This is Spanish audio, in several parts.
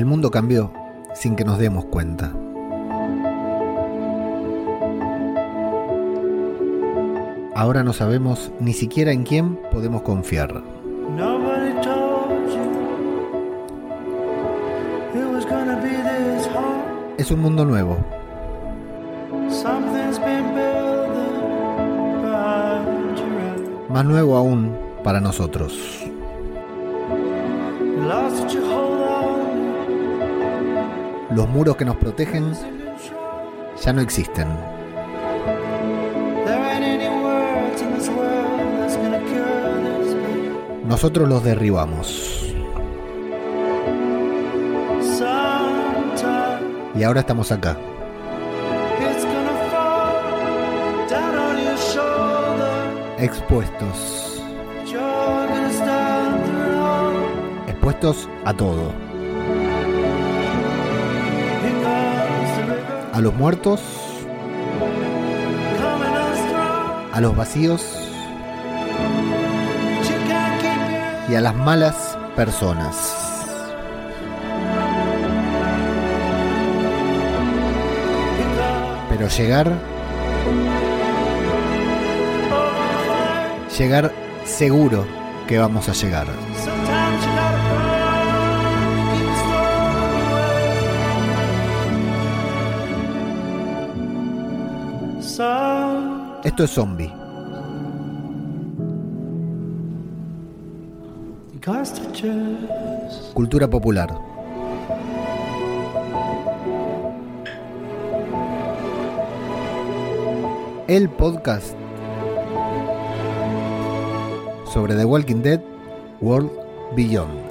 El mundo cambió sin que nos demos cuenta. Ahora no sabemos ni siquiera en quién podemos confiar. Es un mundo nuevo, más nuevo aún para nosotros. Los muros que nos protegen ya no existen. Nosotros los derribamos. Y ahora estamos acá, expuestos. Expuestos a todo. A los muertos, a los vacíos y a las malas personas. Pero llegar, llegar seguro que vamos a llegar. Esto es zombie. Cultura popular. El podcast sobre The Walking Dead World Beyond.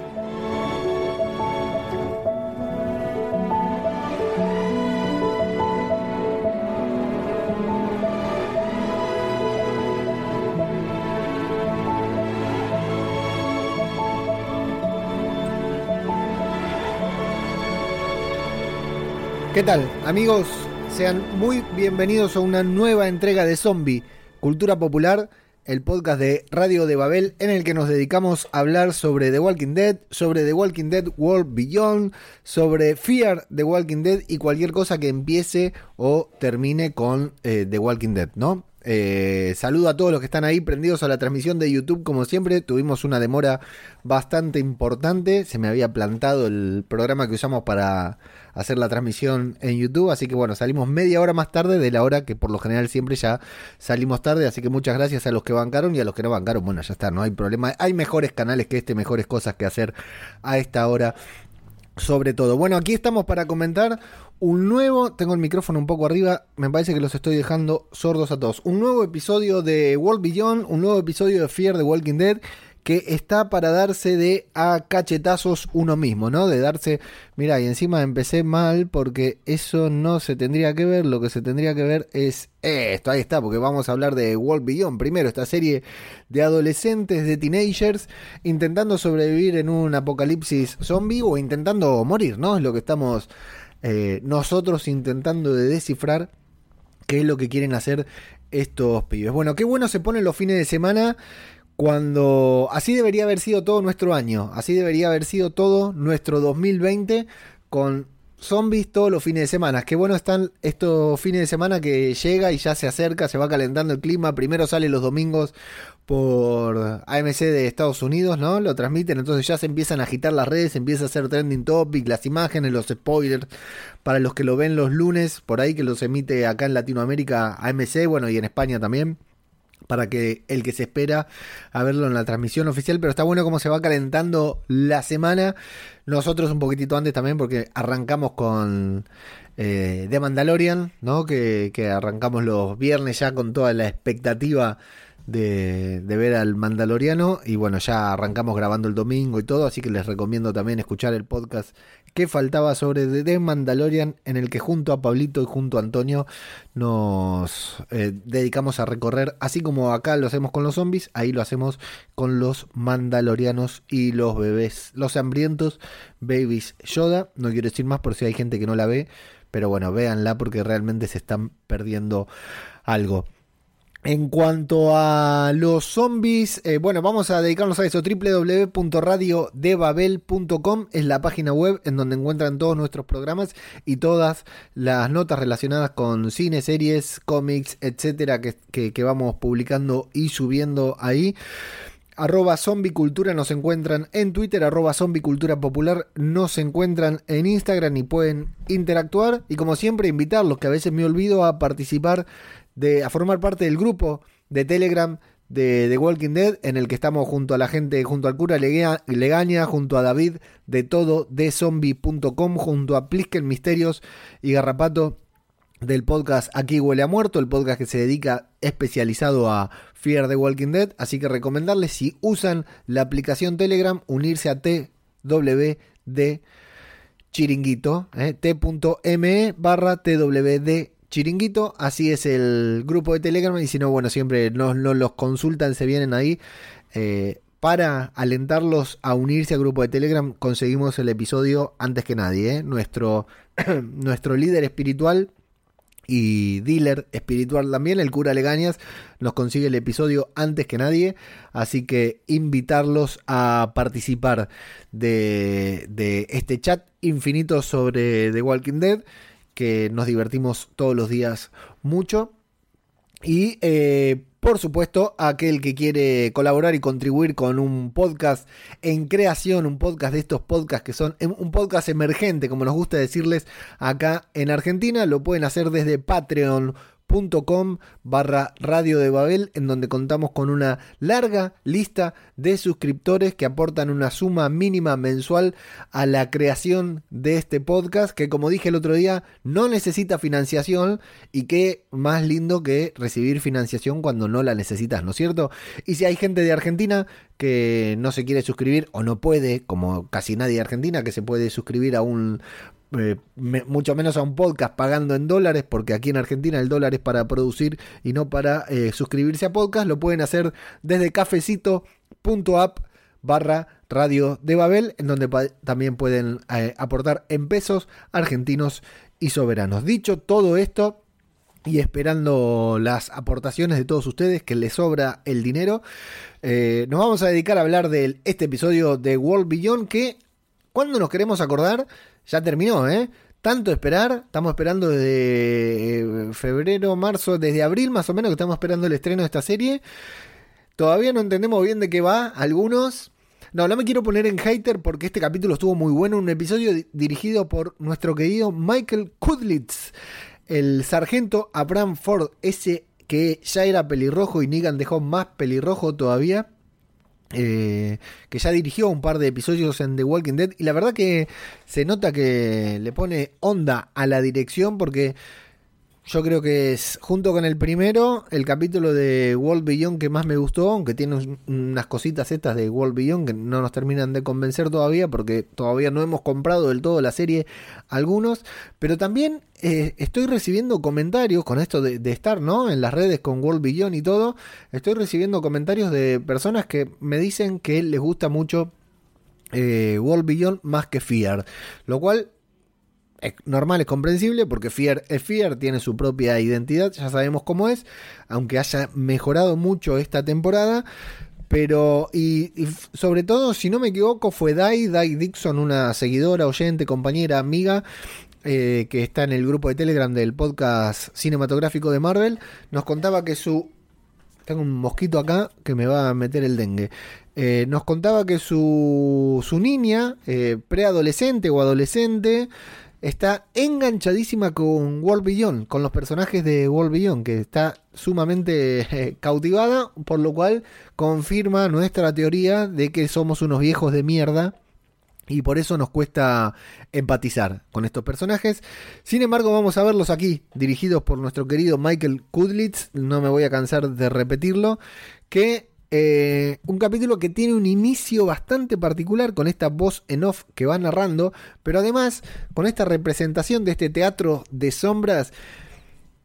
¿Qué tal, amigos? Sean muy bienvenidos a una nueva entrega de Zombie, Cultura Popular, el podcast de Radio de Babel en el que nos dedicamos a hablar sobre The Walking Dead, sobre The Walking Dead World Beyond, sobre Fear The Walking Dead y cualquier cosa que empiece o termine con eh, The Walking Dead, ¿no? Eh, saludo a todos los que están ahí prendidos a la transmisión de YouTube. Como siempre, tuvimos una demora bastante importante. Se me había plantado el programa que usamos para hacer la transmisión en YouTube. Así que bueno, salimos media hora más tarde de la hora que por lo general siempre ya salimos tarde. Así que muchas gracias a los que bancaron y a los que no bancaron. Bueno, ya está, no hay problema. Hay mejores canales que este, mejores cosas que hacer a esta hora sobre todo. Bueno, aquí estamos para comentar un nuevo, tengo el micrófono un poco arriba, me parece que los estoy dejando sordos a todos. Un nuevo episodio de World Beyond, un nuevo episodio de Fear the Walking Dead que está para darse de a cachetazos uno mismo, ¿no? De darse, mira, y encima empecé mal porque eso no se tendría que ver, lo que se tendría que ver es esto, ahí está, porque vamos a hablar de World Beyond, primero esta serie de adolescentes, de teenagers, intentando sobrevivir en un apocalipsis zombie o intentando morir, ¿no? Es lo que estamos eh, nosotros intentando de descifrar qué es lo que quieren hacer estos pibes. Bueno, qué bueno se ponen los fines de semana cuando así debería haber sido todo nuestro año, así debería haber sido todo nuestro 2020 con zombies todos los fines de semana. Qué bueno están estos fines de semana que llega y ya se acerca, se va calentando el clima. Primero sale los domingos por AMC de Estados Unidos, ¿no? Lo transmiten, entonces ya se empiezan a agitar las redes, empieza a hacer trending topic, las imágenes, los spoilers, para los que lo ven los lunes, por ahí que los emite acá en Latinoamérica AMC, bueno, y en España también para que el que se espera a verlo en la transmisión oficial, pero está bueno cómo se va calentando la semana. Nosotros un poquitito antes también, porque arrancamos con eh, The Mandalorian, ¿no? Que, que arrancamos los viernes ya con toda la expectativa de, de, ver al Mandaloriano y bueno, ya arrancamos grabando el domingo y todo, así que les recomiendo también escuchar el podcast que faltaba sobre The Mandalorian en el que junto a Pablito y junto a Antonio nos eh, dedicamos a recorrer, así como acá lo hacemos con los zombies, ahí lo hacemos con los mandalorianos y los bebés, los hambrientos babies Yoda, no quiero decir más por si hay gente que no la ve, pero bueno, véanla porque realmente se están perdiendo algo. En cuanto a los zombies, eh, bueno, vamos a dedicarnos a eso. www.radiodebabel.com es la página web en donde encuentran todos nuestros programas y todas las notas relacionadas con cine, series, cómics, etcétera, que, vamos publicando y subiendo ahí. Arroba zombicultura nos encuentran en Twitter, arroba zombicultura popular nos encuentran en Instagram y pueden interactuar. Y como siempre, invitarlos, que a veces me olvido a participar, a formar parte del grupo de Telegram de Walking Dead, en el que estamos junto a la gente, junto al cura Legaña, junto a David de todo, de zombie.com, junto a Plisken Misterios y Garrapato del podcast Aquí Huele a Muerto, el podcast que se dedica especializado a Fear the Walking Dead. Así que recomendarles, si usan la aplicación Telegram, unirse a TWD Chiringuito, eh, t.me barra TWD Chiringuito. Así es el grupo de Telegram. Y si no, bueno, siempre nos, nos los consultan, se vienen ahí. eh, para alentarlos a unirse al grupo de Telegram, conseguimos el episodio antes que nadie. eh. Nuestro, nuestro líder espiritual y dealer espiritual también, el cura Legañas, nos consigue el episodio antes que nadie, así que invitarlos a participar de, de este chat infinito sobre The Walking Dead, que nos divertimos todos los días mucho. Y eh, por supuesto, aquel que quiere colaborar y contribuir con un podcast en creación, un podcast de estos podcasts que son em- un podcast emergente, como nos gusta decirles acá en Argentina, lo pueden hacer desde Patreon com barra Radio de Babel, en donde contamos con una larga lista de suscriptores que aportan una suma mínima mensual a la creación de este podcast, que como dije el otro día, no necesita financiación y que más lindo que recibir financiación cuando no la necesitas, ¿no es cierto? Y si hay gente de Argentina que no se quiere suscribir o no puede, como casi nadie de Argentina, que se puede suscribir a un eh, mucho menos a un podcast pagando en dólares, porque aquí en Argentina el dólar es para producir y no para eh, suscribirse a podcast, lo pueden hacer desde cafecito.app barra radio de Babel, en donde también pueden eh, aportar en pesos argentinos y soberanos. Dicho todo esto, y esperando las aportaciones de todos ustedes, que les sobra el dinero, nos vamos a dedicar a hablar de este episodio de World Beyond que, cuando nos queremos acordar, ya terminó, ¿eh? Tanto esperar, estamos esperando desde eh, febrero, marzo, desde abril más o menos que estamos esperando el estreno de esta serie. Todavía no entendemos bien de qué va, algunos. No, no me quiero poner en hater porque este capítulo estuvo muy bueno. Un episodio di- dirigido por nuestro querido Michael Kudlitz, el sargento Abraham Ford, ese que ya era pelirrojo y Negan dejó más pelirrojo todavía. Eh, que ya dirigió un par de episodios en The Walking Dead. Y la verdad que se nota que le pone onda a la dirección porque yo creo que es, junto con el primero, el capítulo de World Beyond que más me gustó, aunque tiene un- unas cositas estas de World Beyond que no nos terminan de convencer todavía, porque todavía no hemos comprado del todo la serie algunos, pero también eh, estoy recibiendo comentarios con esto de, de estar, ¿no? En las redes con World Beyond y todo, estoy recibiendo comentarios de personas que me dicen que les gusta mucho eh, World Beyond más que Fear, lo cual es normal, es comprensible, porque Fear es Fear, tiene su propia identidad, ya sabemos cómo es, aunque haya mejorado mucho esta temporada. Pero, y, y sobre todo, si no me equivoco, fue Dai, Dai Dixon, una seguidora, oyente, compañera, amiga, eh, que está en el grupo de Telegram del podcast cinematográfico de Marvel, nos contaba que su tengo un mosquito acá que me va a meter el dengue. Eh, nos contaba que su, su niña, eh, preadolescente o adolescente, está enganchadísima con World Beyond, con los personajes de World Beyond, que está sumamente eh, cautivada, por lo cual confirma nuestra teoría de que somos unos viejos de mierda. Y por eso nos cuesta empatizar con estos personajes. Sin embargo, vamos a verlos aquí, dirigidos por nuestro querido Michael Kudlitz. No me voy a cansar de repetirlo. Que eh, un capítulo que tiene un inicio bastante particular con esta voz en off que va narrando, pero además con esta representación de este teatro de sombras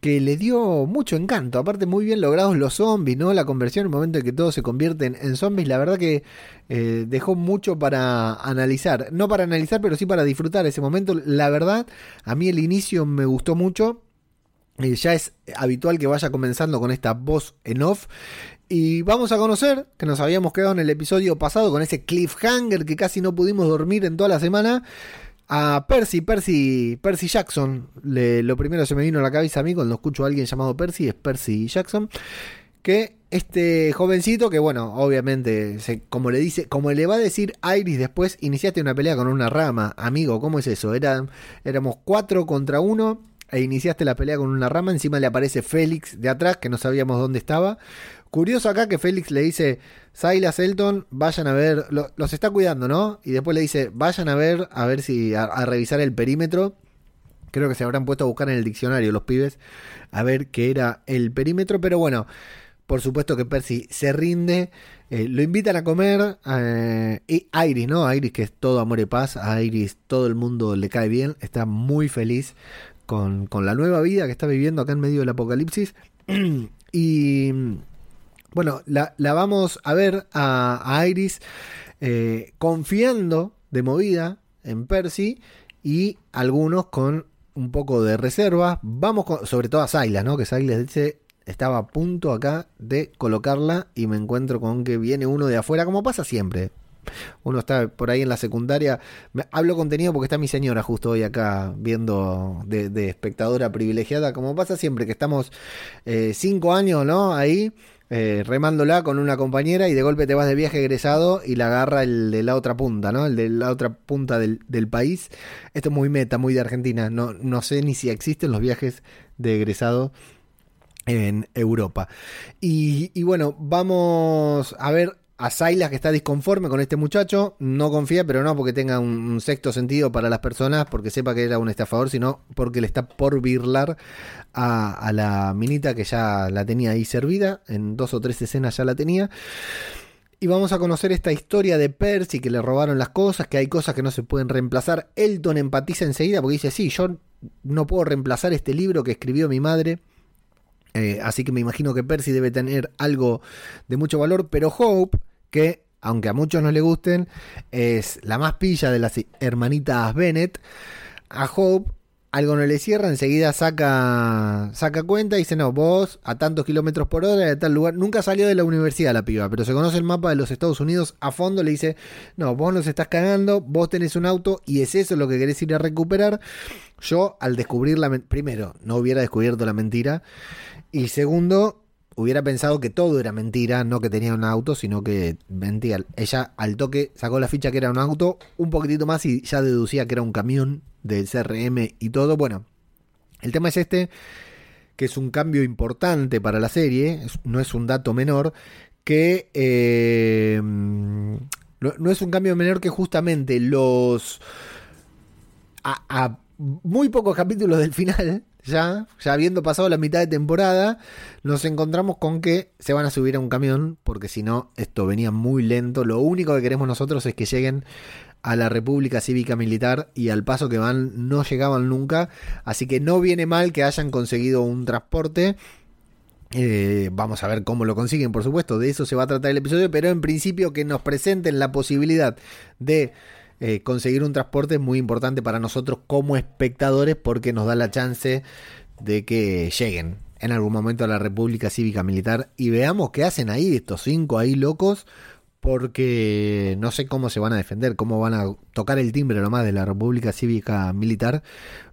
que le dio mucho encanto. Aparte, muy bien logrados los zombies, ¿no? La conversión, el momento en que todos se convierten en zombies, la verdad que eh, dejó mucho para analizar. No para analizar, pero sí para disfrutar ese momento. La verdad, a mí el inicio me gustó mucho. Eh, ya es habitual que vaya comenzando con esta voz en off. Y vamos a conocer, que nos habíamos quedado en el episodio pasado con ese cliffhanger que casi no pudimos dormir en toda la semana. A Percy, Percy, Percy Jackson. Le- lo primero se me vino a la cabeza a mí cuando escucho a alguien llamado Percy es Percy Jackson. Que este jovencito, que bueno, obviamente, como le dice, como le va a decir Iris después, iniciaste una pelea con una rama. Amigo, ¿cómo es eso? Era, éramos cuatro contra uno e iniciaste la pelea con una rama. Encima le aparece Félix de atrás, que no sabíamos dónde estaba. Curioso acá que Félix le dice, Silas Elton, vayan a ver, lo- los está cuidando, ¿no? Y después le dice, vayan a ver, a ver si, a, a revisar el perímetro. Creo que se habrán puesto a buscar en el diccionario los pibes a ver qué era el perímetro, pero bueno, por supuesto que Percy se rinde, eh, lo invitan a comer, eh, y Iris, ¿no? Iris que es todo amor y paz, a Iris todo el mundo le cae bien, está muy feliz con, con la nueva vida que está viviendo acá en medio del apocalipsis. y bueno, la, la vamos a ver a, Iris eh, confiando de movida en Percy y algunos con un poco de reserva. Vamos con, sobre todo a Silas, ¿no? Que Silas dice estaba a punto acá de colocarla y me encuentro con que viene uno de afuera, como pasa siempre. Uno está por ahí en la secundaria. Me- hablo contenido porque está mi señora justo hoy acá viendo de, espectadora privilegiada, como pasa siempre que estamos eh, cinco años, ¿no? Ahí eh, remándola con una compañera y de golpe te vas de viaje egresado y la agarra el de la otra punta, ¿no? El de la otra punta del, del país. Esto es muy meta, muy de Argentina. No, no sé ni si existen los viajes de egresado en Europa. Y bueno, vamos a ver a Silas que está disconforme con este muchacho. No confía, pero no porque tenga un, sexto sentido para las personas, porque sepa que era un estafador, sino porque le está por birlar a, a la minita que ya la tenía ahí servida. En dos o tres escenas ya la tenía. Y vamos a conocer esta historia de Percy que le robaron las cosas, que hay cosas que no se pueden reemplazar. Elton empatiza enseguida porque dice, sí, yo no puedo reemplazar este libro que escribió mi madre. Eh, así que me imagino que Percy debe tener algo de mucho valor, pero Hope, que aunque a muchos no le gusten, es la más pilla de las hermanitas Bennett, a Hope algo no le cierra, enseguida saca, saca cuenta y dice, no, vos a tantos kilómetros por hora de tal lugar, nunca salió de la universidad la piba, pero se conoce el mapa de los Estados Unidos a fondo, le dice, no, vos nos estás cagando, vos tenés un auto y es eso lo que querés ir a recuperar. Yo al descubrir la, primero, no hubiera descubierto la mentira, y segundo, hubiera pensado que todo era mentira, no que tenía un auto, sino que mentía. Ella al toque sacó la ficha que era un auto, un poquitito más y ya deducía que era un camión del CRM y todo. Bueno, el tema es este, que es un cambio importante para la serie, no es un dato menor, que eh, no, no es un cambio menor que justamente los... a- a muy pocos capítulos del final, ya, ya habiendo pasado la mitad de temporada, nos encontramos con que se van a subir a un camión, porque si no, esto venía muy lento. Lo único que queremos nosotros es que lleguen a la República Cívica Militar y al paso que van no llegaban nunca, así que no viene mal que hayan conseguido un transporte. Eh, vamos a ver cómo lo consiguen, por supuesto, de eso se va a tratar el episodio, pero en principio que nos presenten la posibilidad de eh, conseguir un transporte es muy importante para nosotros como espectadores porque nos da la chance de que lleguen en algún momento a la República Cívica Militar y veamos qué hacen ahí estos cinco ahí locos porque no sé cómo se van a defender, cómo van a tocar el timbre nomás de la República Cívica Militar,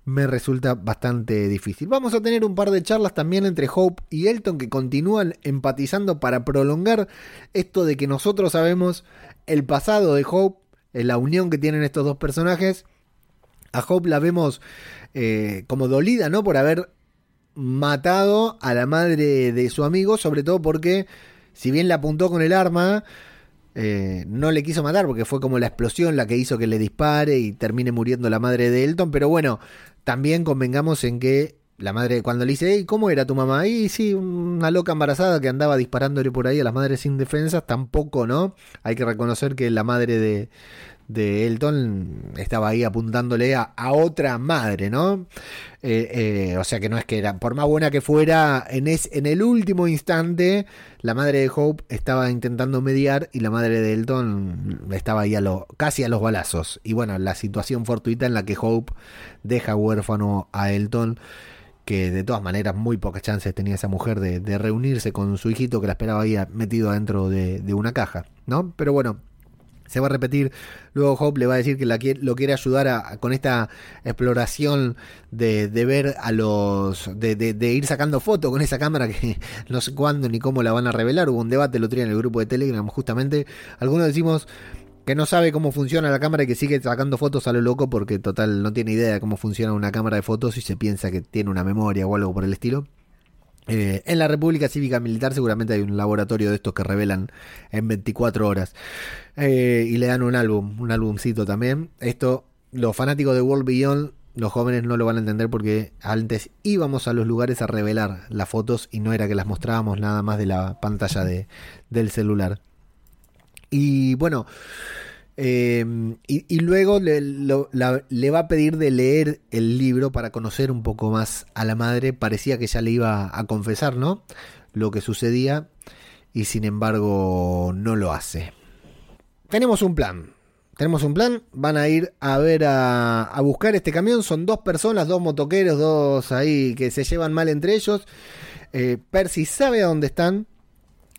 me resulta bastante difícil. Vamos a tener un par de charlas también entre Hope y Elton que continúan empatizando para prolongar esto de que nosotros sabemos el pasado de Hope, la unión que tienen estos dos personajes. A Hope la vemos eh, como dolida, ¿no? Por haber matado a la madre de su amigo, sobre todo porque si bien la apuntó con el arma, eh, no le quiso matar porque fue como la explosión la que hizo que le dispare y termine muriendo la madre de Elton. Pero bueno, también convengamos en que la madre, cuando le dice, ¿cómo era tu mamá? Y sí, una loca embarazada que andaba disparándole por ahí a las madres sin defensas, tampoco, ¿no? Hay que reconocer que la madre de, de Elton estaba ahí apuntándole a, a otra madre, ¿no? Eh, eh, o sea que no es que era, por más buena que fuera, en, es, en el último instante, la madre de Hope estaba intentando mediar y la madre de Elton estaba ahí a lo, casi a los balazos. Y bueno, la situación fortuita en la que Hope deja huérfano a Elton, que de todas maneras muy pocas chances tenía esa mujer de, reunirse con su hijito que la esperaba ahí metido adentro de, una caja, ¿no? Pero bueno, se va a repetir. Luego Hope le va a decir que la quiere- lo quiere ayudar a, con esta exploración de, ver a los. De, de- de ir sacando fotos con esa cámara que no sé cuándo ni cómo la van a revelar. Hubo un debate el otro en el grupo de Telegram, justamente. Algunos decimos que no sabe cómo funciona la cámara y que sigue sacando fotos a lo loco porque total no tiene idea de cómo funciona una cámara de fotos y se piensa que tiene una memoria o algo por el estilo. Eh, en la República Cívica Militar seguramente hay un laboratorio de estos que revelan en 24 horas. Eh, y le dan un álbum, un álbumcito también. Esto, los fanáticos de World Beyond, los jóvenes no lo van a entender porque antes íbamos a los lugares a revelar las fotos y no era que las mostrábamos nada más de la pantalla de, del celular. Y bueno, eh, y, luego le, va a pedir de leer el libro para conocer un poco más a la madre. Parecía que ya le iba a confesar, ¿no? Lo que sucedía y sin embargo no lo hace. Tenemos un plan. Tenemos un plan. Van a ir a ver a, buscar este camión. Son dos personas, dos motoqueros, dos ahí que se llevan mal entre ellos. Eh, Percy sabe a dónde están.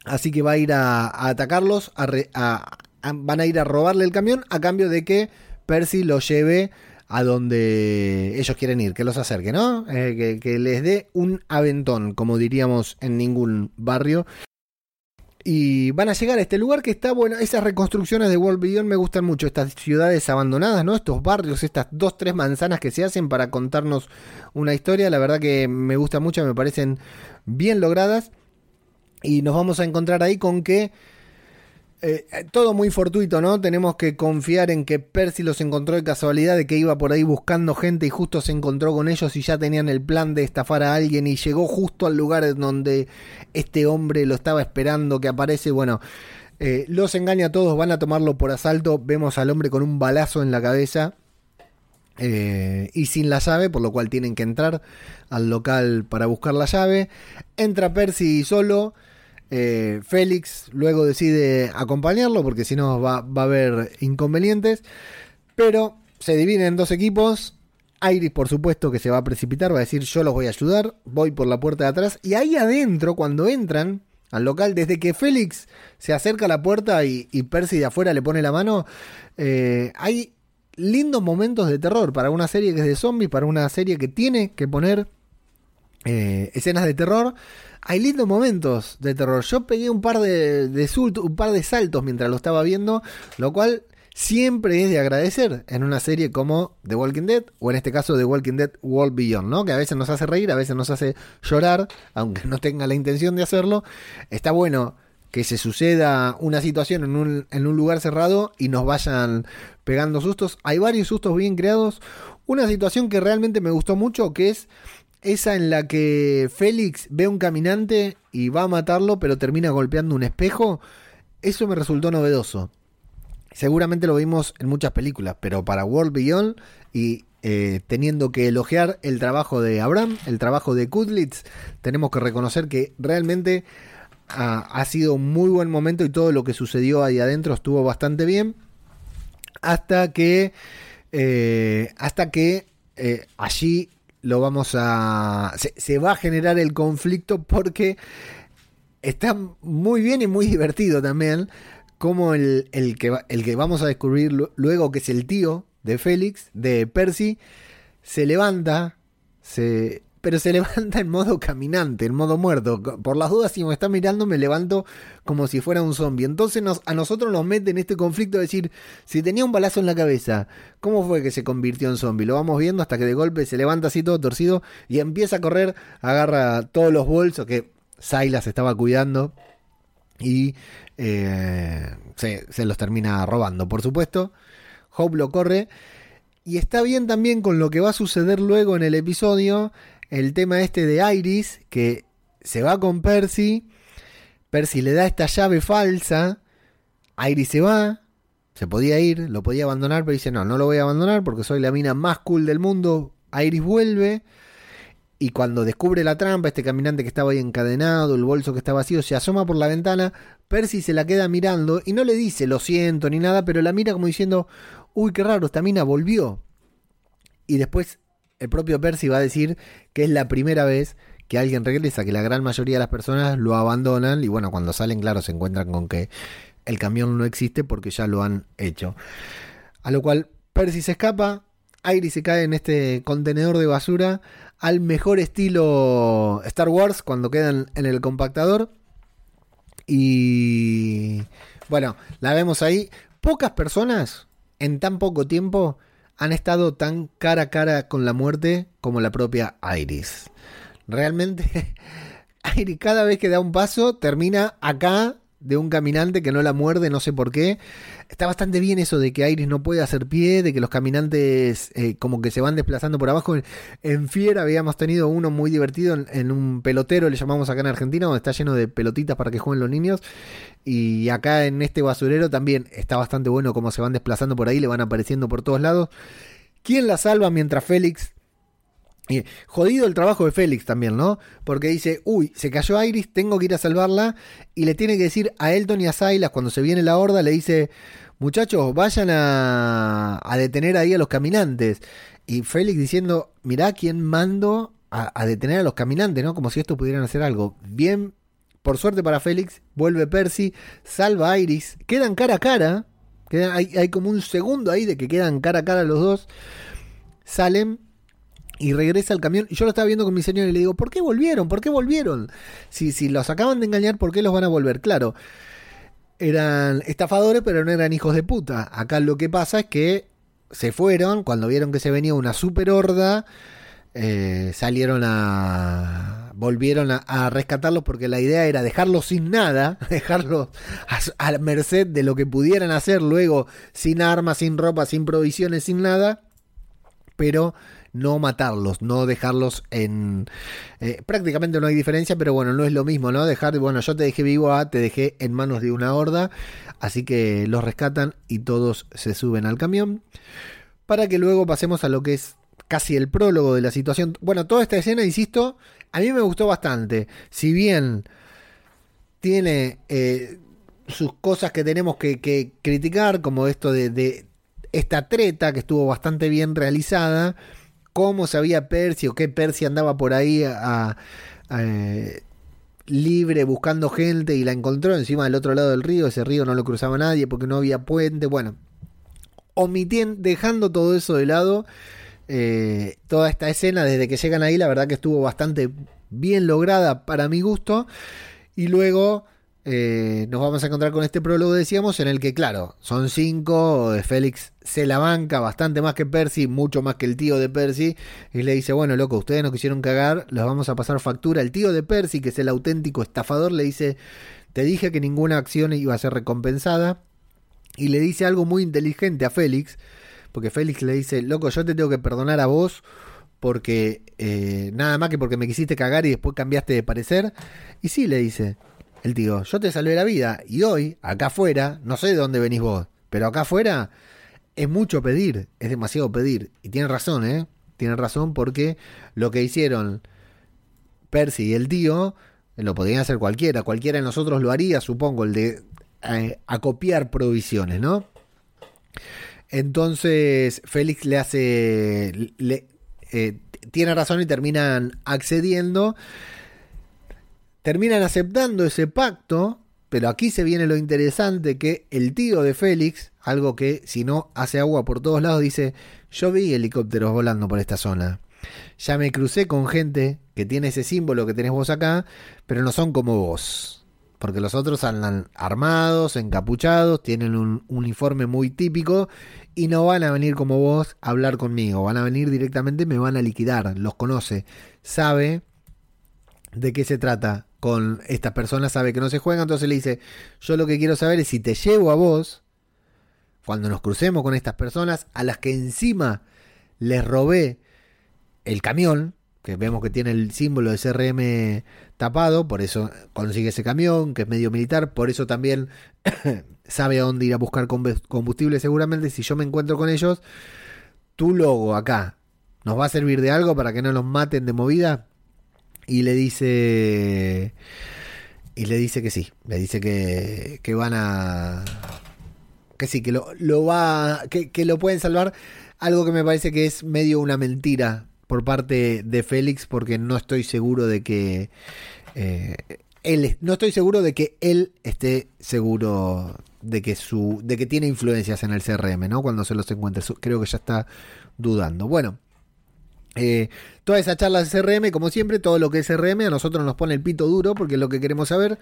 Así que va a ir a, atacarlos. a- van a ir a robarle el camión a cambio de que Percy los lleve a donde ellos quieren ir, que los acerque, ¿no? Eh, que, que les dé un aventón, como diríamos en ningún barrio. Y van a llegar a este lugar que está bueno. Esas reconstrucciones de World Beyond me gustan mucho. Estas ciudades abandonadas, ¿no? Estos barrios, estas dos, tres manzanas que se hacen para contarnos una historia. La verdad que me gusta mucho, me parecen bien logradas. Y nos vamos a encontrar ahí con que eh, todo muy fortuito, ¿no? Tenemos que confiar en que Percy los encontró de casualidad, de que iba por ahí buscando gente y justo se encontró con ellos y ya tenían el plan de estafar a alguien y llegó justo al lugar donde este hombre lo estaba esperando que aparece. Bueno, eh, los engaña a todos, van a tomarlo por asalto. Vemos al hombre con un balazo en la cabeza. eh, y sin la llave, por lo cual tienen que entrar al local para buscar la llave. Entra Percy solo. Eh, Félix luego decide acompañarlo porque si no va, a haber inconvenientes. Pero se dividen en dos equipos. Iris, por supuesto, que se va a precipitar, va a decir yo los voy a ayudar, voy por la puerta de atrás. Y ahí adentro, cuando entran al local, desde que Félix se acerca a la puerta y, y Percy de afuera le pone la mano, eh, hay lindos momentos de terror para una serie que es de zombies, para una serie que tiene que poner eh, escenas de terror. Hay lindos momentos de terror. Yo pegué un par de, un par de saltos mientras lo estaba viendo, lo cual siempre es de agradecer en una serie como The Walking Dead o en este caso The Walking Dead World Beyond, ¿no? Que a veces nos hace reír, a veces nos hace llorar, aunque no tenga la intención de hacerlo. Está bueno que se suceda una situación en un, en un lugar cerrado y nos vayan pegando sustos. Hay varios sustos bien creados. Una situación que realmente me gustó mucho, que es esa en la que Félix ve a un caminante y va a matarlo, pero termina golpeando un espejo. Eso me resultó novedoso. Seguramente lo vimos en muchas películas, pero para World Beyond y eh, teniendo que elogiar el trabajo de Abraham, el trabajo de Kudlitz, tenemos que reconocer que realmente ha, ha sido un muy buen momento y todo lo que sucedió ahí adentro estuvo bastante bien. Hasta que, eh, hasta que eh, allí lo vamos a... Se, va a generar el conflicto porque está muy bien y muy divertido también como el, el que, el que vamos a descubrir lu- luego, que es el tío de Félix, de Percy, se levanta, se, pero se levanta en modo caminante, en modo muerto. Por las dudas, si me está mirando, me levanto como si fuera un zombie. Entonces a nosotros nos mete en este conflicto de decir, si tenía un balazo en la cabeza, ¿cómo fue que se convirtió en zombie? Lo vamos viendo hasta que de golpe se levanta así todo torcido y empieza a correr, agarra todos los bolsos que Silas estaba cuidando y eh, se, se los termina robando, por supuesto. Hope lo corre. Y está bien también con lo que va a suceder luego en el episodio, el tema este de Iris, que se va con Percy, Percy le da esta llave falsa, Iris se va, se podía ir, lo podía abandonar, pero dice, no, no lo voy a abandonar porque soy la mina más cool del mundo, Iris vuelve, y cuando descubre la trampa, este caminante que estaba ahí encadenado, el bolso que está vacío, se asoma por la ventana, Percy se la queda mirando y no le dice lo siento ni nada, pero la mira como diciendo, uy, qué raro, esta mina volvió. Y después el propio Percy va a decir que es la primera vez que alguien regresa, que la gran mayoría de las personas lo abandonan y bueno, cuando salen, claro, se encuentran con que el camión no existe porque ya lo han hecho. A lo cual Percy se escapa, Iris se cae en este contenedor de basura al mejor estilo Star Wars cuando quedan en el compactador. Y bueno, la vemos ahí. Pocas personas en tan poco tiempo han estado tan cara a cara con la muerte como la propia Iris. Realmente, Iris cada vez que da un paso termina acá de un caminante que no la muerde, no sé por qué. Está bastante bien eso de que Iris no puede hacer pie, de que los caminantes eh, como que se van desplazando por abajo. En Fiera habíamos tenido uno muy divertido en, en, un pelotero, le llamamos acá en Argentina, donde está lleno de pelotitas para que jueguen los niños. Y acá en este basurero también está bastante bueno cómo se van desplazando por ahí, le van apareciendo por todos lados. ¿Quién la salva mientras Félix jodido el trabajo de Félix también, ¿no? Porque dice, uy, se cayó Iris, tengo que ir a salvarla. Y le tiene que decir a Elton y a Silas, cuando se viene la horda, le dice, muchachos, vayan a, detener ahí a los caminantes. Y Félix diciendo, mirá quién mando a, detener a los caminantes, ¿no? Como si estos pudieran hacer algo. Bien, por suerte para Félix, vuelve Percy, salva a Iris, quedan cara a cara. Hay como un segundo ahí de que quedan cara a cara los dos. Salen y regresa al camión. Y yo lo estaba viendo con mi señor y le digo, ¿por qué volvieron? ¿Por qué volvieron? Si, si los acaban de engañar, ¿por qué los van a volver? Claro, eran estafadores, pero no eran hijos de puta. Acá lo que pasa es que se fueron cuando vieron que se venía una super horda. Eh, salieron a. Volvieron a, rescatarlos porque la idea era dejarlos sin nada, dejarlos a, a merced de lo que pudieran hacer luego, sin armas, sin ropa, sin provisiones, sin nada. Pero no matarlos, no dejarlos en... Eh, prácticamente no hay diferencia, pero bueno, no es lo mismo, ¿no? Dejar, bueno, yo te dejé vivo a, te dejé en manos de una horda, así que los rescatan y todos se suben al camión, para que luego pasemos a lo que es casi el prólogo de la situación. Bueno, toda esta escena, insisto, a mí me gustó bastante, si bien tiene... Eh, sus cosas que tenemos que, que criticar, como esto de, de, esta treta que estuvo bastante bien realizada, cómo sabía Percy o qué Percy andaba por ahí libre buscando gente y la encontró encima del otro lado del río. Ese río no lo cruzaba nadie porque no había puente. Bueno, omitiendo, dejando todo eso de lado, eh, toda esta escena desde que llegan ahí, la verdad que estuvo bastante bien lograda para mi gusto. Y luego eh, nos vamos a encontrar con este prólogo, decíamos, en el que, claro, son cinco, Félix se la banca bastante más que Percy, mucho más que el tío de Percy, y le dice, bueno, loco, ustedes nos quisieron cagar, los vamos a pasar factura. El tío de Percy, que es el auténtico estafador, le dice, te dije que ninguna acción iba a ser recompensada, y le dice algo muy inteligente a Félix, porque Félix le dice, loco, yo te tengo que perdonar a vos, porque eh, nada más que porque me quisiste cagar y después cambiaste de parecer, y sí, le dice, el tío, yo te salvé la vida y hoy, acá afuera, no sé de dónde venís vos, pero acá afuera es mucho pedir, es demasiado pedir. Y tiene razón, ¿eh? Tiene razón porque lo que hicieron Percy y el tío lo podrían hacer cualquiera, cualquiera de nosotros lo haría, supongo, el de eh, acopiar provisiones, ¿no? Entonces Félix le hace, le, eh, tiene razón y terminan accediendo terminan aceptando ese pacto, pero aquí se viene lo interesante que el tío de Félix, algo que si no hace agua por todos lados, dice, yo vi helicópteros volando por esta zona. Ya me crucé con gente que tiene ese símbolo que tenés vos acá, pero no son como vos. Porque los otros andan armados, encapuchados, tienen un uniforme muy típico y no van a venir como vos a hablar conmigo. Van a venir directamente, me van a liquidar. Los conoce, sabe de qué se trata con estas personas, sabe que no se juega, entonces le dice, yo lo que quiero saber es si te llevo a vos, cuando nos crucemos con estas personas, a las que encima les robé el camión, que vemos que tiene el símbolo de CRM tapado, por eso consigue ese camión, que es medio militar, por eso también sabe a dónde ir a buscar combustible seguramente, si yo me encuentro con ellos, tu logo acá, ¿nos va a servir de algo para que no nos maten de movida? Y le dice y le dice que sí, le dice que, que van a que sí, que lo, lo va que, que, lo pueden salvar, algo que me parece que es medio una mentira, por parte de Félix porque no estoy seguro de que eh, él no estoy seguro de que él esté seguro de que su de que tiene influencias en el CRM, ¿no? Cuando se los encuentre, creo que ya está dudando. Bueno, eh, toda esa charla de CRM, como siempre, todo lo que es CRM a nosotros nos pone el pito duro porque es lo que queremos saber.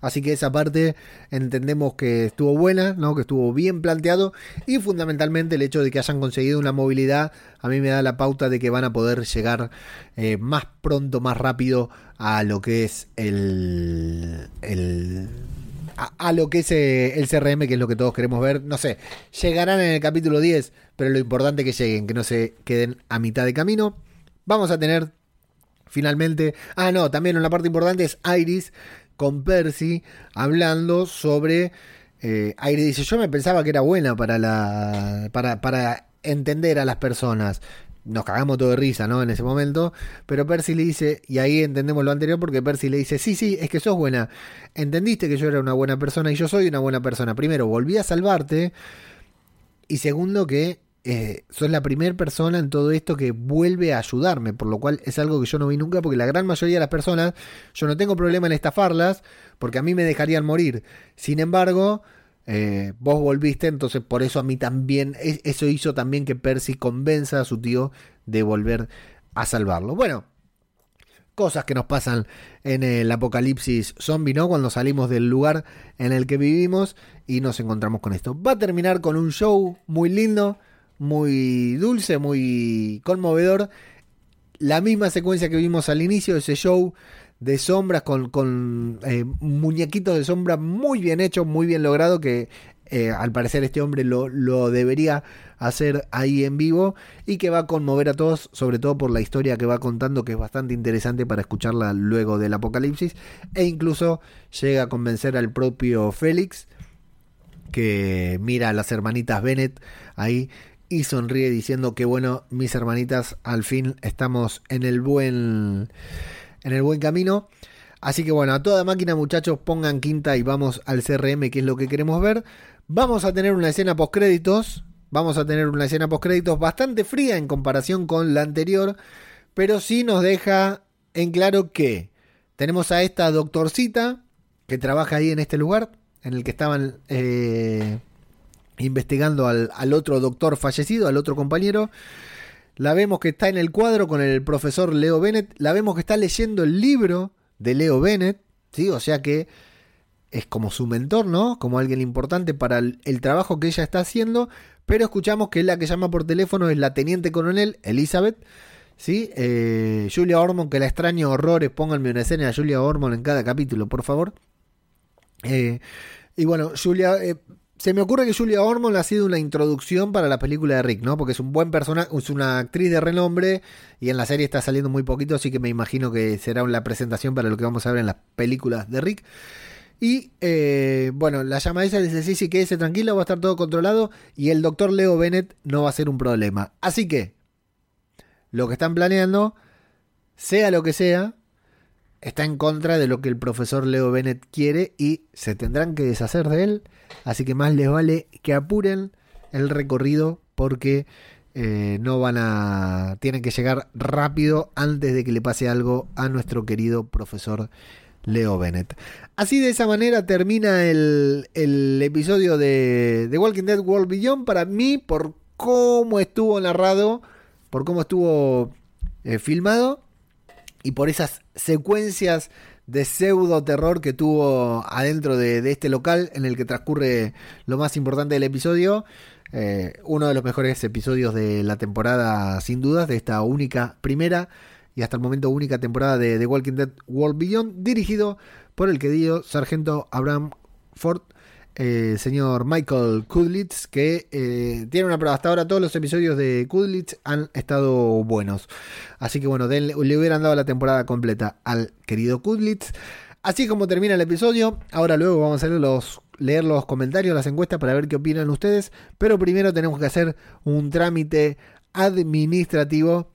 Así que esa parte entendemos que estuvo buena, ¿no? que estuvo bien planteado y fundamentalmente el hecho de que hayan conseguido una movilidad a mí me da la pauta de que van a poder llegar eh, más pronto, más rápido a lo que es el... el a, lo que es eh, el CRM, que es lo que todos queremos ver. No sé, llegarán en el capítulo 10, pero lo importante es que lleguen, que no se queden a mitad de camino. Vamos a tener finalmente. Ah, no, también una parte importante es Iris con Percy hablando sobre. Eh, Iris dice: Yo me pensaba que era buena para la. para, para entender a las personas. Nos cagamos todo de risa, ¿no? En ese momento. Pero Percy le dice, y ahí entendemos lo anterior, porque Percy le dice: Sí, sí, es que sos buena. Entendiste que yo era una buena persona y yo soy una buena persona. Primero, volví a salvarte. Y segundo, que eh, sos la primera persona en todo esto que vuelve a ayudarme, por lo cual es algo que yo no vi nunca, porque la gran mayoría de las personas, yo no tengo problema en estafarlas, porque a mí me dejarían morir. Sin embargo, eh, vos volviste, entonces por eso a mí también, es- eso hizo también que Percy convenza a su tío de volver a salvarlo. Bueno, cosas que nos pasan en el apocalipsis zombie, ¿no? Cuando salimos del lugar en el que vivimos y nos encontramos con esto. Va a terminar con un show muy lindo, muy dulce, muy conmovedor. La misma secuencia que vimos al inicio, ese show de sombras con, con eh, muñequitos de sombra muy bien hecho, muy bien logrado, que eh, al parecer este hombre lo, lo debería hacer ahí en vivo y que va a conmover a todos, sobre todo por la historia que va contando, que es bastante interesante para escucharla luego del apocalipsis, e incluso llega a convencer al propio Félix, que mira a las hermanitas Bennett ahí y sonríe diciendo que bueno, mis hermanitas, al fin estamos en el buen en el buen camino. Así que bueno, a toda máquina muchachos, pongan quinta y vamos al CRM, que es lo que queremos ver. Vamos a tener una escena post créditos, vamos a tener una escena post créditos bastante fría en comparación con la anterior, pero sí nos deja en claro que tenemos a esta doctorcita que trabaja ahí en este lugar, en el que estaban eh, investigando al, al otro doctor fallecido, al otro compañero. La vemos que está en el cuadro con el profesor Leo Bennett. La vemos que está leyendo el libro de Leo Bennett. ¿sí? O sea que es como su mentor, ¿no? Como alguien importante para el, trabajo que ella está haciendo. Pero escuchamos que la que llama por teléfono es la teniente coronel Elizabeth. ¿Sí? Eh, Julia Ormond, que la extraño horrores. Pónganme una escena de Julia Ormond en cada capítulo, por favor. Eh, y bueno, Julia. eh, se me ocurre que Julia Ormond ha sido una introducción para la película de Rick, ¿no? Porque es un buen personaje, es una actriz de renombre y en la serie está saliendo muy poquito, así que me imagino que será la presentación para lo que vamos a ver en las películas de Rick. Y eh, bueno, la llama esa dice: Sí, sí, quédese tranquilo, va a estar todo controlado y el doctor Leo Bennett no va a ser un problema. Así que, lo que están planeando, sea lo que sea, está en contra de lo que el profesor Leo Bennett quiere y se tendrán que deshacer de él. Así que más les vale que apuren el recorrido porque eh, no van a. tienen que llegar rápido antes de que le pase algo a nuestro querido profesor Leo Bennett. Así de esa manera termina el, el episodio de The Walking Dead World Beyond. Para mí, por cómo estuvo narrado, por cómo estuvo eh, filmado y por esas secuencias de pseudo terror que tuvo adentro de, este local en el que transcurre lo más importante del episodio. Eh, uno de los mejores episodios de la temporada, sin dudas, de esta única primera y hasta el momento única temporada de The Walking Dead World Beyond, dirigido por el querido sargento Abraham Ford, eh, señor Michael Kudlitz, que eh, tiene una prueba. Hasta ahora todos los episodios de Kudlitz han estado buenos. Así que bueno, le hubieran dado la temporada completa al querido Kudlitz. Así como termina el episodio, ahora luego vamos a leer los comentarios, las encuestas para ver qué opinan ustedes. Pero primero tenemos que hacer un trámite administrativo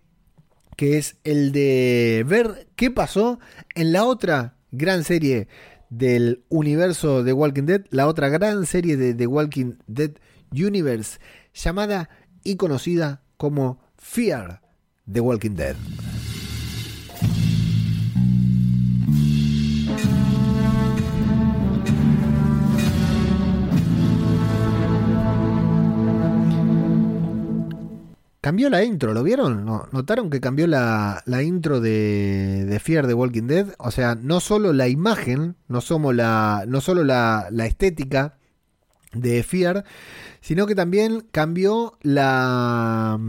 que es el de ver qué pasó en la otra gran serie del universo de Walking Dead, la otra gran serie de The Walking Dead Universe, llamada y conocida como Fear The Walking Dead. Cambió la intro, ¿lo vieron? ¿No- ¿Notaron que cambió la, la intro de, de Fear the Walking Dead? O sea, no solo la imagen, no, somos la, no solo la, la estética de Fear, sino que también cambió la,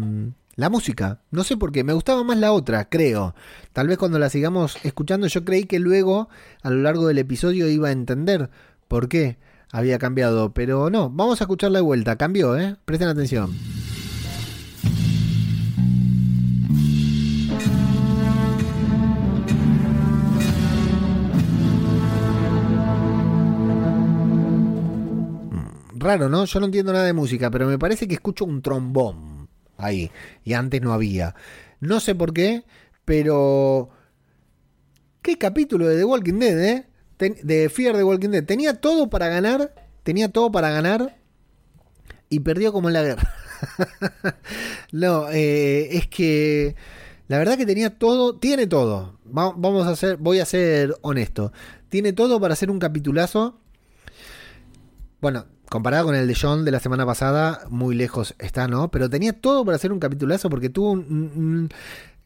la música. No sé por qué, me gustaba más la otra, creo. Tal vez cuando la sigamos escuchando yo creí que luego, a lo largo del episodio, iba a entender por qué había cambiado. Pero no, vamos a escucharla de vuelta. Cambió, ¿eh? Presten atención. Raro, ¿no? Yo no entiendo nada de música, pero me parece que escucho un trombón ahí. Y antes no había. No sé por qué, pero... ¿Qué capítulo de The Walking Dead, eh? De Fear the Walking Dead. Tenía todo para ganar. Tenía todo para ganar. Y perdió como en la guerra. no, eh, es que... La verdad que tenía todo, tiene todo. Va- vamos a ser, voy a ser honesto. Tiene todo para hacer un capitulazo. Bueno, comparado con el de John de la semana pasada, muy lejos está, ¿no? Pero tenía todo para hacer un capitulazo porque tuvo un,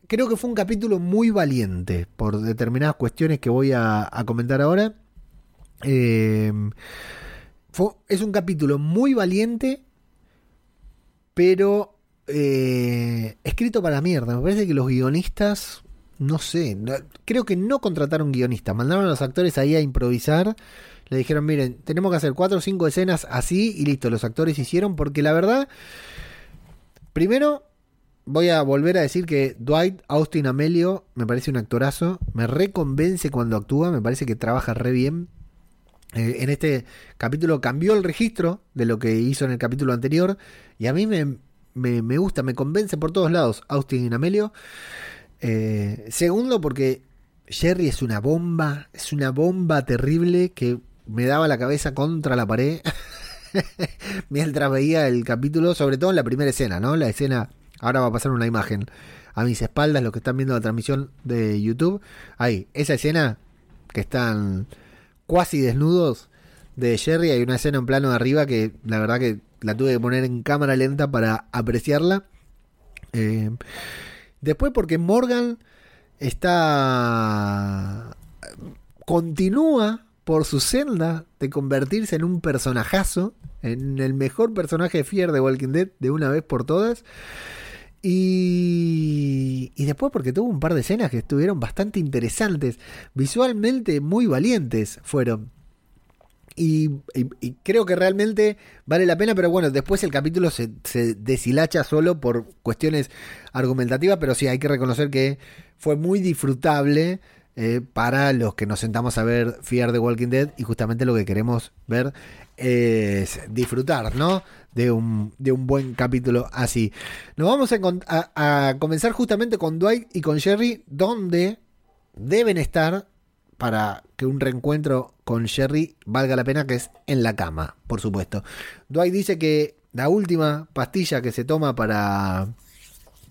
creo que fue un capítulo muy valiente por determinadas cuestiones que voy a, comentar ahora. Eh, es un capítulo muy valiente, pero eh, escrito para mierda. Me parece que los guionistas, no sé, creo que no contrataron guionistas, mandaron a los actores ahí a improvisar. Le dijeron, miren, tenemos que hacer cuatro o cinco escenas así y listo, los actores hicieron porque la verdad, primero voy a volver a decir que Dwight Austin Amelio me parece un actorazo, me reconvence cuando actúa, me parece que trabaja re bien. Eh, en este capítulo cambió el registro de lo que hizo en el capítulo anterior y a mí me, me- me gusta, me convence por todos lados Austin Amelio. Eh, segundo, porque Jerry es una bomba, es una bomba terrible que me daba la cabeza contra la pared mientras veía el capítulo, sobre todo en la primera escena, ¿no? La escena, ahora va a pasar una imagen a mis espaldas, los que están viendo la transmisión de YouTube, ahí, esa escena que están cuasi desnudos de Jerry, hay una escena en plano de arriba que la verdad que la tuve que poner en cámara lenta para apreciarla. Eh, después porque Morgan está continúa por su senda de convertirse en un personajazo, en el mejor personaje de de Walking Dead de una vez por todas. Y, y después porque tuvo un par de escenas que estuvieron bastante interesantes, visualmente muy valientes fueron. Y, y- y creo que realmente vale la pena, pero bueno, después el capítulo se, se deshilacha solo por cuestiones argumentativas, pero sí hay que reconocer que fue muy disfrutable eh, para los que nos sentamos a ver Fear the Walking Dead y justamente lo que queremos ver es disfrutar, ¿no? De un, de un buen capítulo así. Nos vamos a, a comenzar justamente con Dwight y con Jerry, donde deben estar para que un reencuentro con Jerry valga la pena, que es en la cama, por supuesto. Dwight dice que la última pastilla que se toma para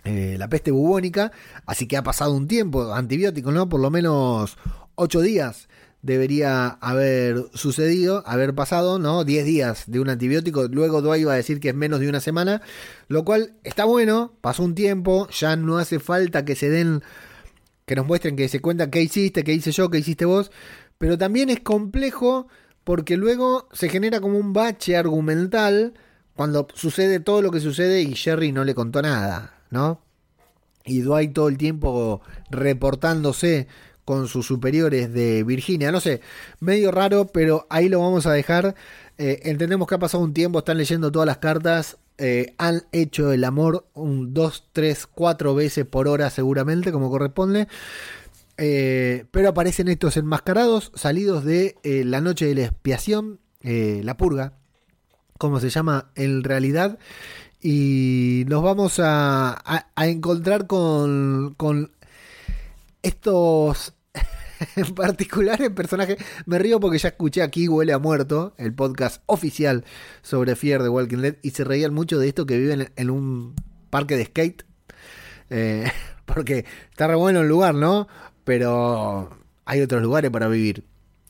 eh, la peste bubónica, así que ha pasado un tiempo, antibiótico, ¿no? Por lo menos ocho días debería haber sucedido, haber pasado, ¿no? 10 días de un antibiótico, luego Dwight va a decir que es menos de una semana, lo cual está bueno, pasó un tiempo, ya no hace falta que se den que nos muestren que se cuentan qué hiciste, qué hice yo, qué hiciste vos, pero también es complejo porque luego se genera como un bache argumental cuando sucede todo lo que sucede y Jerry no le contó nada, ¿no? Y Dwight todo el tiempo reportándose con sus superiores de Virginia, no sé, medio raro, pero ahí lo vamos a dejar. Eh, entendemos que ha pasado un tiempo, están leyendo todas las cartas, eh, han hecho el amor un 2, 3, 4 veces por hora seguramente, como corresponde. Eh, pero aparecen estos enmascarados, salidos de la noche de la expiación, la purga, como se llama en realidad. Y nos vamos a, a- encontrar con, con estos en particulares personajes. Me río porque ya escuché aquí Huele a Muerto, el podcast oficial sobre Fear de Walking Dead, y se reían mucho de esto que viven en un parque de skate. Eh, porque está re bueno el lugar, ¿no? Pero hay otros lugares para vivir.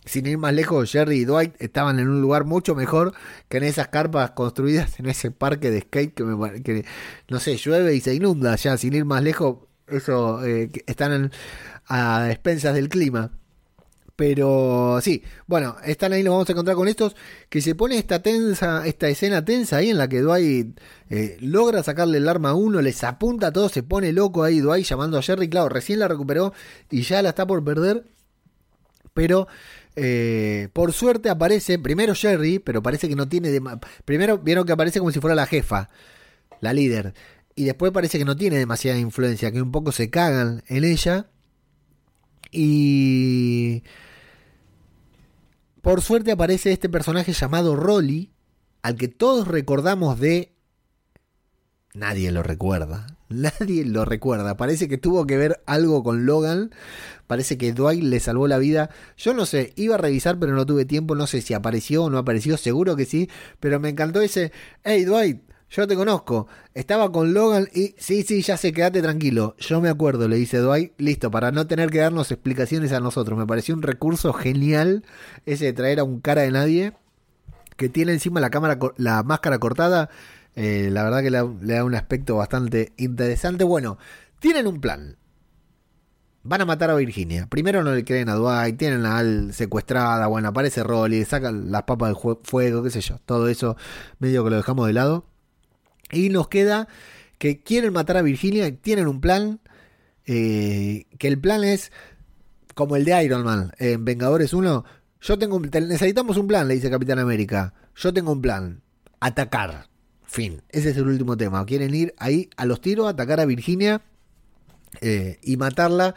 Sin ir más lejos, Jerry y Dwight estaban en un lugar mucho mejor que en esas carpas construidas en ese parque de skate que, me, no sé, llueve y se inunda ya. Sin ir más lejos, eso eh, están en- a expensas del clima. Pero sí, bueno, están ahí, nos vamos a encontrar con estos. Que se pone esta tensa, esta escena tensa ahí en la que Dwight eh, logra sacarle el arma a uno, les apunta a todos, se pone loco ahí Dwight llamando a Jerry. Claro, recién la recuperó y ya la está por perder. Pero eh, por suerte aparece primero Jerry, pero parece que no tiene. primero vieron que aparece como si fuera la jefa, la líder. Y después parece que no tiene demasiada influencia, que un poco se cagan en ella. Y por suerte aparece este personaje llamado Rolly, al que todos recordamos de... Nadie lo recuerda. Nadie lo recuerda. Parece que tuvo que ver algo con Logan. Parece que Dwight le salvó la vida. Yo no sé, iba a revisar pero no tuve tiempo. No sé si apareció o no apareció. Seguro que sí. Pero me encantó ese... Hey Dwight, yo te conozco. Estaba con Logan y... Sí, sí, ya sé, quédate tranquilo. Yo me acuerdo, le dice Dwight. Listo, para no tener que darnos explicaciones a nosotros. Me pareció un recurso genial ese de traer a un cara de nadie que tiene encima la cámara la máscara cortada. Eh, la verdad que le da, un aspecto bastante interesante. Bueno, tienen un plan. Van a matar a Virginia. Primero no le creen a Dwight, tienen a Al secuestrada, bueno, aparece Rolly, sacan las papas del fuego, qué sé yo. Todo eso medio que lo dejamos de lado. Y nos queda que quieren matar a Virginia, tienen un plan. eh, que el plan es como el de Iron Man en Vengadores 1. Yo tengo un, necesitamos un plan, le dice Capitán América. Yo tengo un plan. Atacar. Fin. Ese es el último tema. Quieren ir ahí a los tiros, atacar a Virginia eh, y matarla.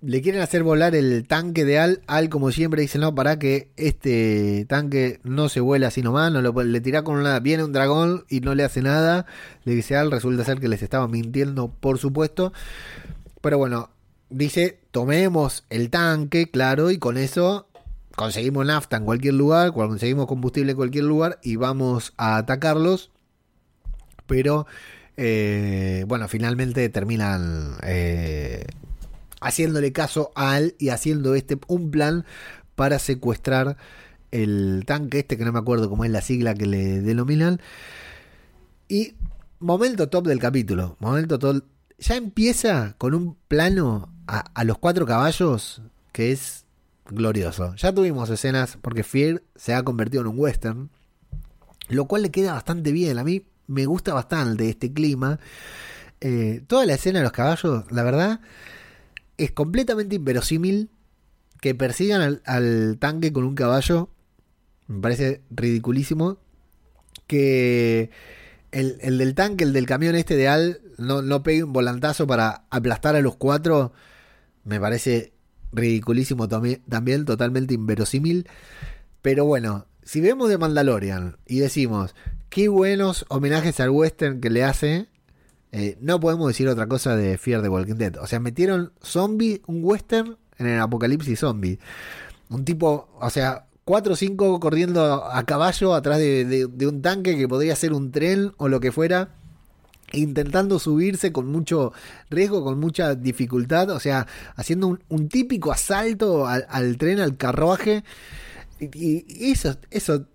Le quieren hacer volar el tanque de Al. Al, como siempre, dice: No, para que este tanque no se vuela así nomás. No lo, le tira con una. Viene un dragón y no le hace nada. Le dice Al. Resulta ser que les estaba mintiendo, por supuesto. Pero bueno, dice: Tomemos el tanque, claro, y con eso conseguimos nafta en cualquier lugar. Conseguimos combustible en cualquier lugar y vamos a atacarlos. Pero. eh, bueno, finalmente terminan eh, haciéndole caso a Al y haciendo este un plan para secuestrar el tanque este que no me acuerdo cómo es la sigla que le denominan. Y momento top del capítulo momento top. Ya empieza con un plano a, a los cuatro caballos que es glorioso. Ya tuvimos escenas porque Fear se ha convertido en un western lo cual le queda bastante bien. A mí me gusta bastante este clima Eh, toda la escena de los caballos la verdad es completamente inverosímil que persigan al, tanque con un caballo. Me parece ridiculísimo. Que el, el del tanque, el del camión este de Al, no, no pegue un volantazo para aplastar a los cuatro. Me parece ridiculísimo también, también totalmente inverosímil. Pero bueno, si vemos de Mandalorian y decimos qué buenos homenajes al western que le hace, eh, no podemos decir otra cosa de Fear the Walking Dead. O sea, metieron zombie, un western en el apocalipsis zombie. Un tipo, o sea, cuatro o cinco corriendo a caballo atrás de, un tanque que podría ser un tren o lo que fuera. Intentando subirse con mucho riesgo, con mucha dificultad. O sea, haciendo un, típico asalto al, al tren, al carruaje. Y, y eso, eso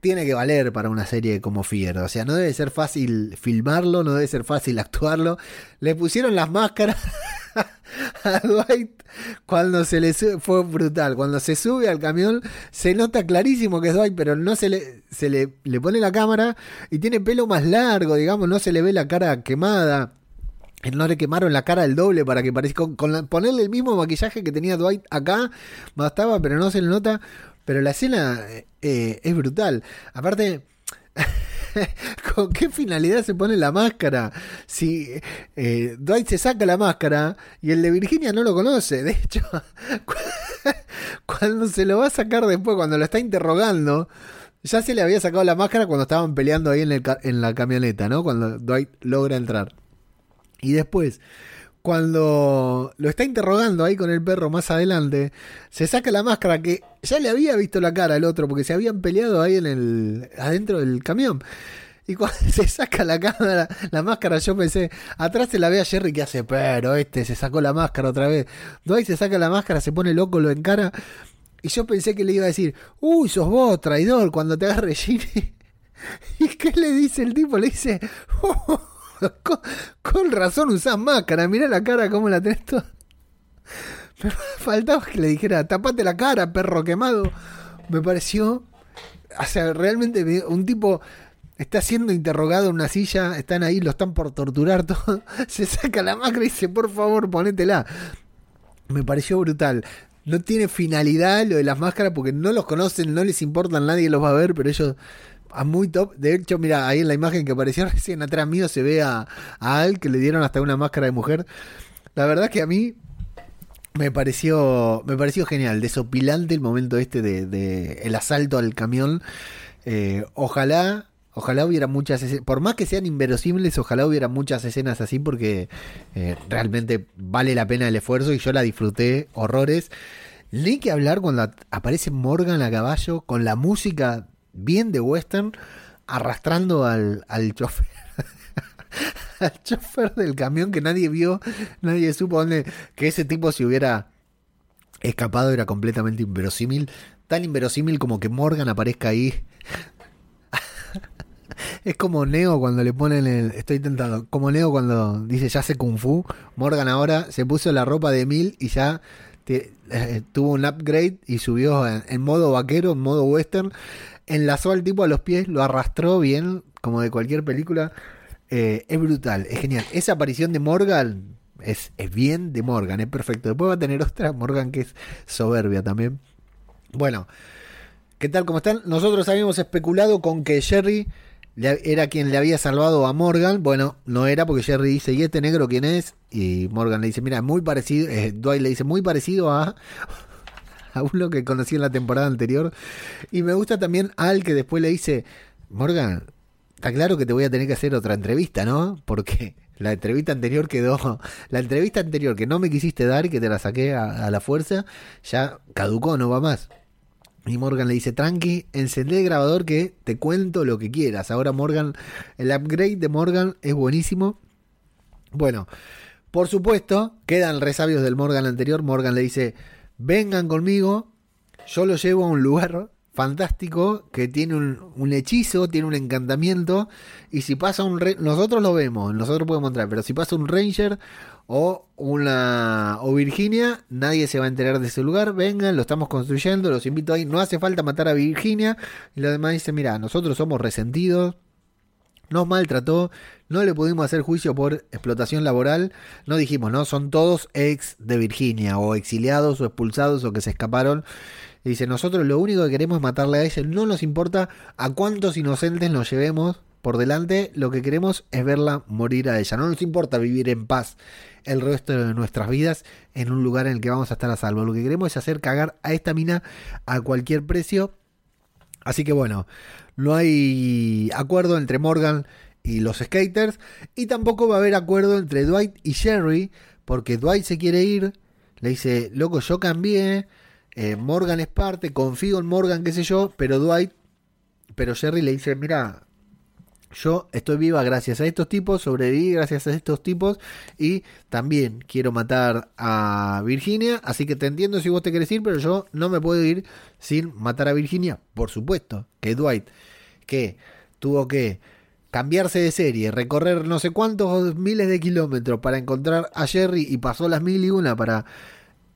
tiene que valer para una serie como Fear. O sea, no debe ser fácil filmarlo, no debe ser fácil actuarlo. Le pusieron las máscaras a Dwight cuando se le sube, fue brutal. Cuando se sube al camión, se nota clarísimo que es Dwight, pero no se le, se le, le pone la cámara y tiene pelo más largo, digamos, no se le ve la cara quemada. No le quemaron la cara el doble para que parezca. Con, la- ponerle el mismo maquillaje que tenía Dwight acá, bastaba, pero no se le nota. Pero la escena eh, es brutal. Aparte, ¿con qué finalidad se pone la máscara? Si eh, Dwight se saca la máscara y el de Virginia no lo conoce. De hecho, cu- cuando se lo va a sacar después, cuando lo está interrogando, ya se le había sacado la máscara cuando estaban peleando ahí en la camioneta, ¿no? Cuando Dwight logra entrar. Y después, cuando lo está interrogando ahí con el perro más adelante, se saca la máscara que ya le había visto la cara al otro porque se habían peleado ahí en el adentro del camión. Y cuando se saca la cámara, la máscara, yo pensé, atrás se la ve a Jerry que hace, pero este se sacó la máscara otra vez. Dwight se saca la máscara, se pone loco, lo encara. Y yo pensé que le iba a decir, uy, sos vos, traidor, cuando te agarre Ginny. ¿Y qué le dice el tipo? Le dice, "Oh, con, razón usás máscara, mirá la cara cómo la tenés toda. Me faltaba que le dijera, tapate la cara, perro quemado. Me pareció, o sea, realmente me- un tipo está siendo interrogado en una silla, están ahí, lo están por torturar todo. Se saca la máscara y dice, por favor, ponétela. Me pareció brutal. No tiene finalidad lo de las máscaras porque no los conocen, no les importa, nadie los va a ver, pero ellos a muy top. De hecho, mira, ahí en la imagen que apareció recién atrás mío se ve a, a Al que le dieron hasta una máscara de mujer. La verdad que a mí me pareció me pareció genial, desopilante el momento este de, de el asalto al camión. Eh, ojalá Ojalá hubiera muchas escenas, por más que sean inverosímiles, ojalá hubiera muchas escenas así porque eh, realmente vale la pena el esfuerzo y yo la disfruté horrores. Ni que hablar cuando aparece Morgan a caballo con la música bien de western arrastrando al, al chofer. al chofer del camión que nadie vio, nadie supo dónde, que ese tipo si hubiera escapado era completamente inverosímil, tan inverosímil como que Morgan aparezca ahí es como Neo cuando le ponen el. Estoy tentado. Como Neo cuando dice ya sé Kung Fu. Morgan ahora se puso la ropa de Mil y ya eh, tuvo un upgrade y subió en modo vaquero, en modo western. Enlazó al tipo a los pies, lo arrastró bien, como de cualquier película. Eh, es brutal, es genial. Esa aparición de Morgan es, es bien de Morgan, es perfecto. Después va a tener otra Morgan que es soberbia también. Bueno, ¿Qué tal? ¿Cómo están? Nosotros habíamos especulado con que Jerry era quien le había salvado a Morgan. Bueno, no era porque Jerry dice, ¿y este negro quién es? Y Morgan le dice, mira, muy parecido, eh, Dwight le dice, muy parecido a, a uno que conocí en la temporada anterior. Y me gusta también Al que después le dice, Morgan, está claro que te voy a tener que hacer otra entrevista, ¿no? Porque la entrevista anterior quedó, la entrevista anterior que no me quisiste dar y que te la saqué a, a la fuerza, ya caducó, no va más. Y Morgan le dice, tranqui, encendé el grabador que te cuento lo que quieras. Ahora Morgan, el upgrade de Morgan es buenísimo. Bueno, por supuesto, quedan resabios del Morgan anterior. Morgan le dice, vengan conmigo, yo lo llevo a un lugar fantástico que tiene un, hechizo, tiene un encantamiento. Y si pasa un... nosotros lo vemos, nosotros podemos entrar, pero si pasa un ranger o una o Virginia, nadie se va a enterar de ese lugar. Vengan, lo estamos construyendo, los invito ahí. No hace falta matar a Virginia. Y los demás dicen, mira, nosotros somos resentidos, nos maltrató, no le pudimos hacer juicio por explotación laboral, no dijimos, no, son todos ex de Virginia, o exiliados, o expulsados, o que se escaparon. Y dice, nosotros lo único que queremos es matarle a ella, no nos importa a cuántos inocentes nos llevemos por delante, lo que queremos es verla morir a ella, no nos importa vivir en paz el resto de nuestras vidas en un lugar en el que vamos a estar a salvo, lo que queremos es hacer cagar a esta mina a cualquier precio. Así que bueno, no hay acuerdo entre Morgan y los skaters. Y tampoco va a haber acuerdo entre Dwight y Jerry. Porque Dwight se quiere ir. Le dice, loco, yo cambié. eh, Morgan es parte, confío en Morgan, qué sé yo. Pero Dwight, pero Jerry le dice, mira, yo estoy viva gracias a estos tipos, sobreviví gracias a estos tipos y también quiero matar a Virginia, así que te entiendo si vos te querés ir, pero yo no me puedo ir sin matar a Virginia. Por supuesto que Dwight, que tuvo que cambiarse de serie, recorrer no sé cuántos miles de kilómetros para encontrar a Jerry y pasó las mil y una para...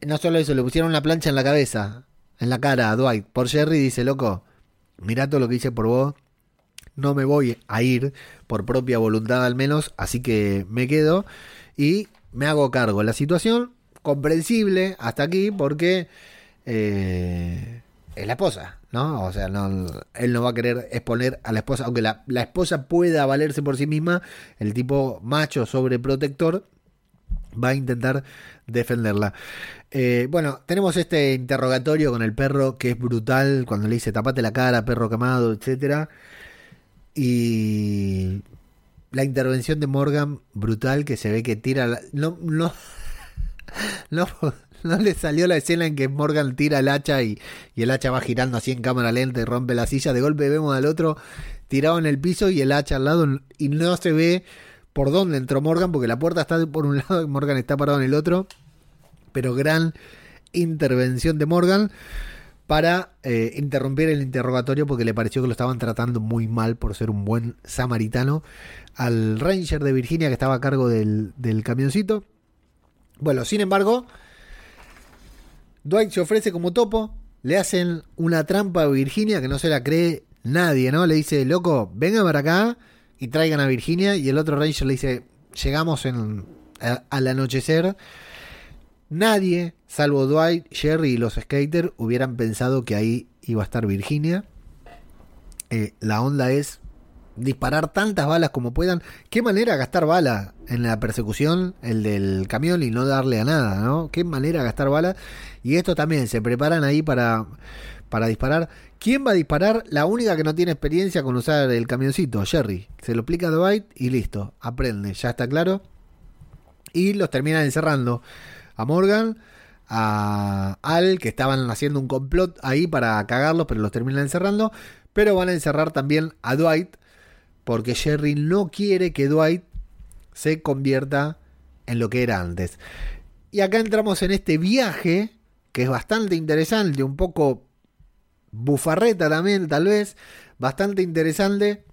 No solo eso, le pusieron la plancha en la cabeza, en la cara a Dwight. Por Jerry dice, loco, mirá todo lo que hice por vos, no me voy a ir por propia voluntad al menos, así que me quedo y me hago cargo. La situación comprensible hasta aquí porque eh, es la esposa, ¿no? O sea, no, él no va a querer exponer a la esposa, aunque la, esposa pueda valerse por sí misma, el tipo macho sobreprotector va a intentar defenderla. Eh, bueno, tenemos este interrogatorio con el perro que es brutal cuando le dice tapate la cara, perro quemado, etcétera. Y la intervención de Morgan brutal que se ve que tira la- no no no no le salió la escena en que Morgan tira el hacha y, y el hacha va girando así en cámara lenta y rompe la silla. De golpe vemos al otro tirado en el piso y el hacha al lado y no se ve por dónde entró Morgan porque la puerta está por un lado y Morgan está parado en el otro. Pero gran intervención de Morgan para eh, interrumpir el interrogatorio porque le pareció que lo estaban tratando muy mal por ser un buen samaritano al ranger de Virginia que estaba a cargo del, del camioncito. Bueno, sin embargo, Dwight se ofrece como topo, le hacen una trampa a Virginia que no se la cree nadie, ¿no? Le dice, loco, vengan para acá y traigan a Virginia y el otro ranger le dice, llegamos en, al anochecer. Nadie, salvo Dwight, Jerry y los skaters, hubieran pensado que ahí iba a estar Virginia. Eh, la onda es disparar tantas balas como puedan. Qué manera gastar balas en la persecución, el del camión y no darle a nada, ¿no? Qué manera gastar balas. Y esto también, se preparan ahí para, para disparar. ¿Quién va a disparar? La única que no tiene experiencia con usar el camioncito, Jerry. Se lo explica a Dwight y listo, aprende, ya está claro. Y los terminan encerrando a Morgan, a Al, que estaban haciendo un complot ahí para cagarlos, pero los terminan encerrando. Pero van a encerrar también a Dwight, porque Jerry no quiere que Dwight se convierta en lo que era antes. Y acá entramos en este viaje, que es bastante interesante, un poco bufarreta también, tal vez, bastante interesante,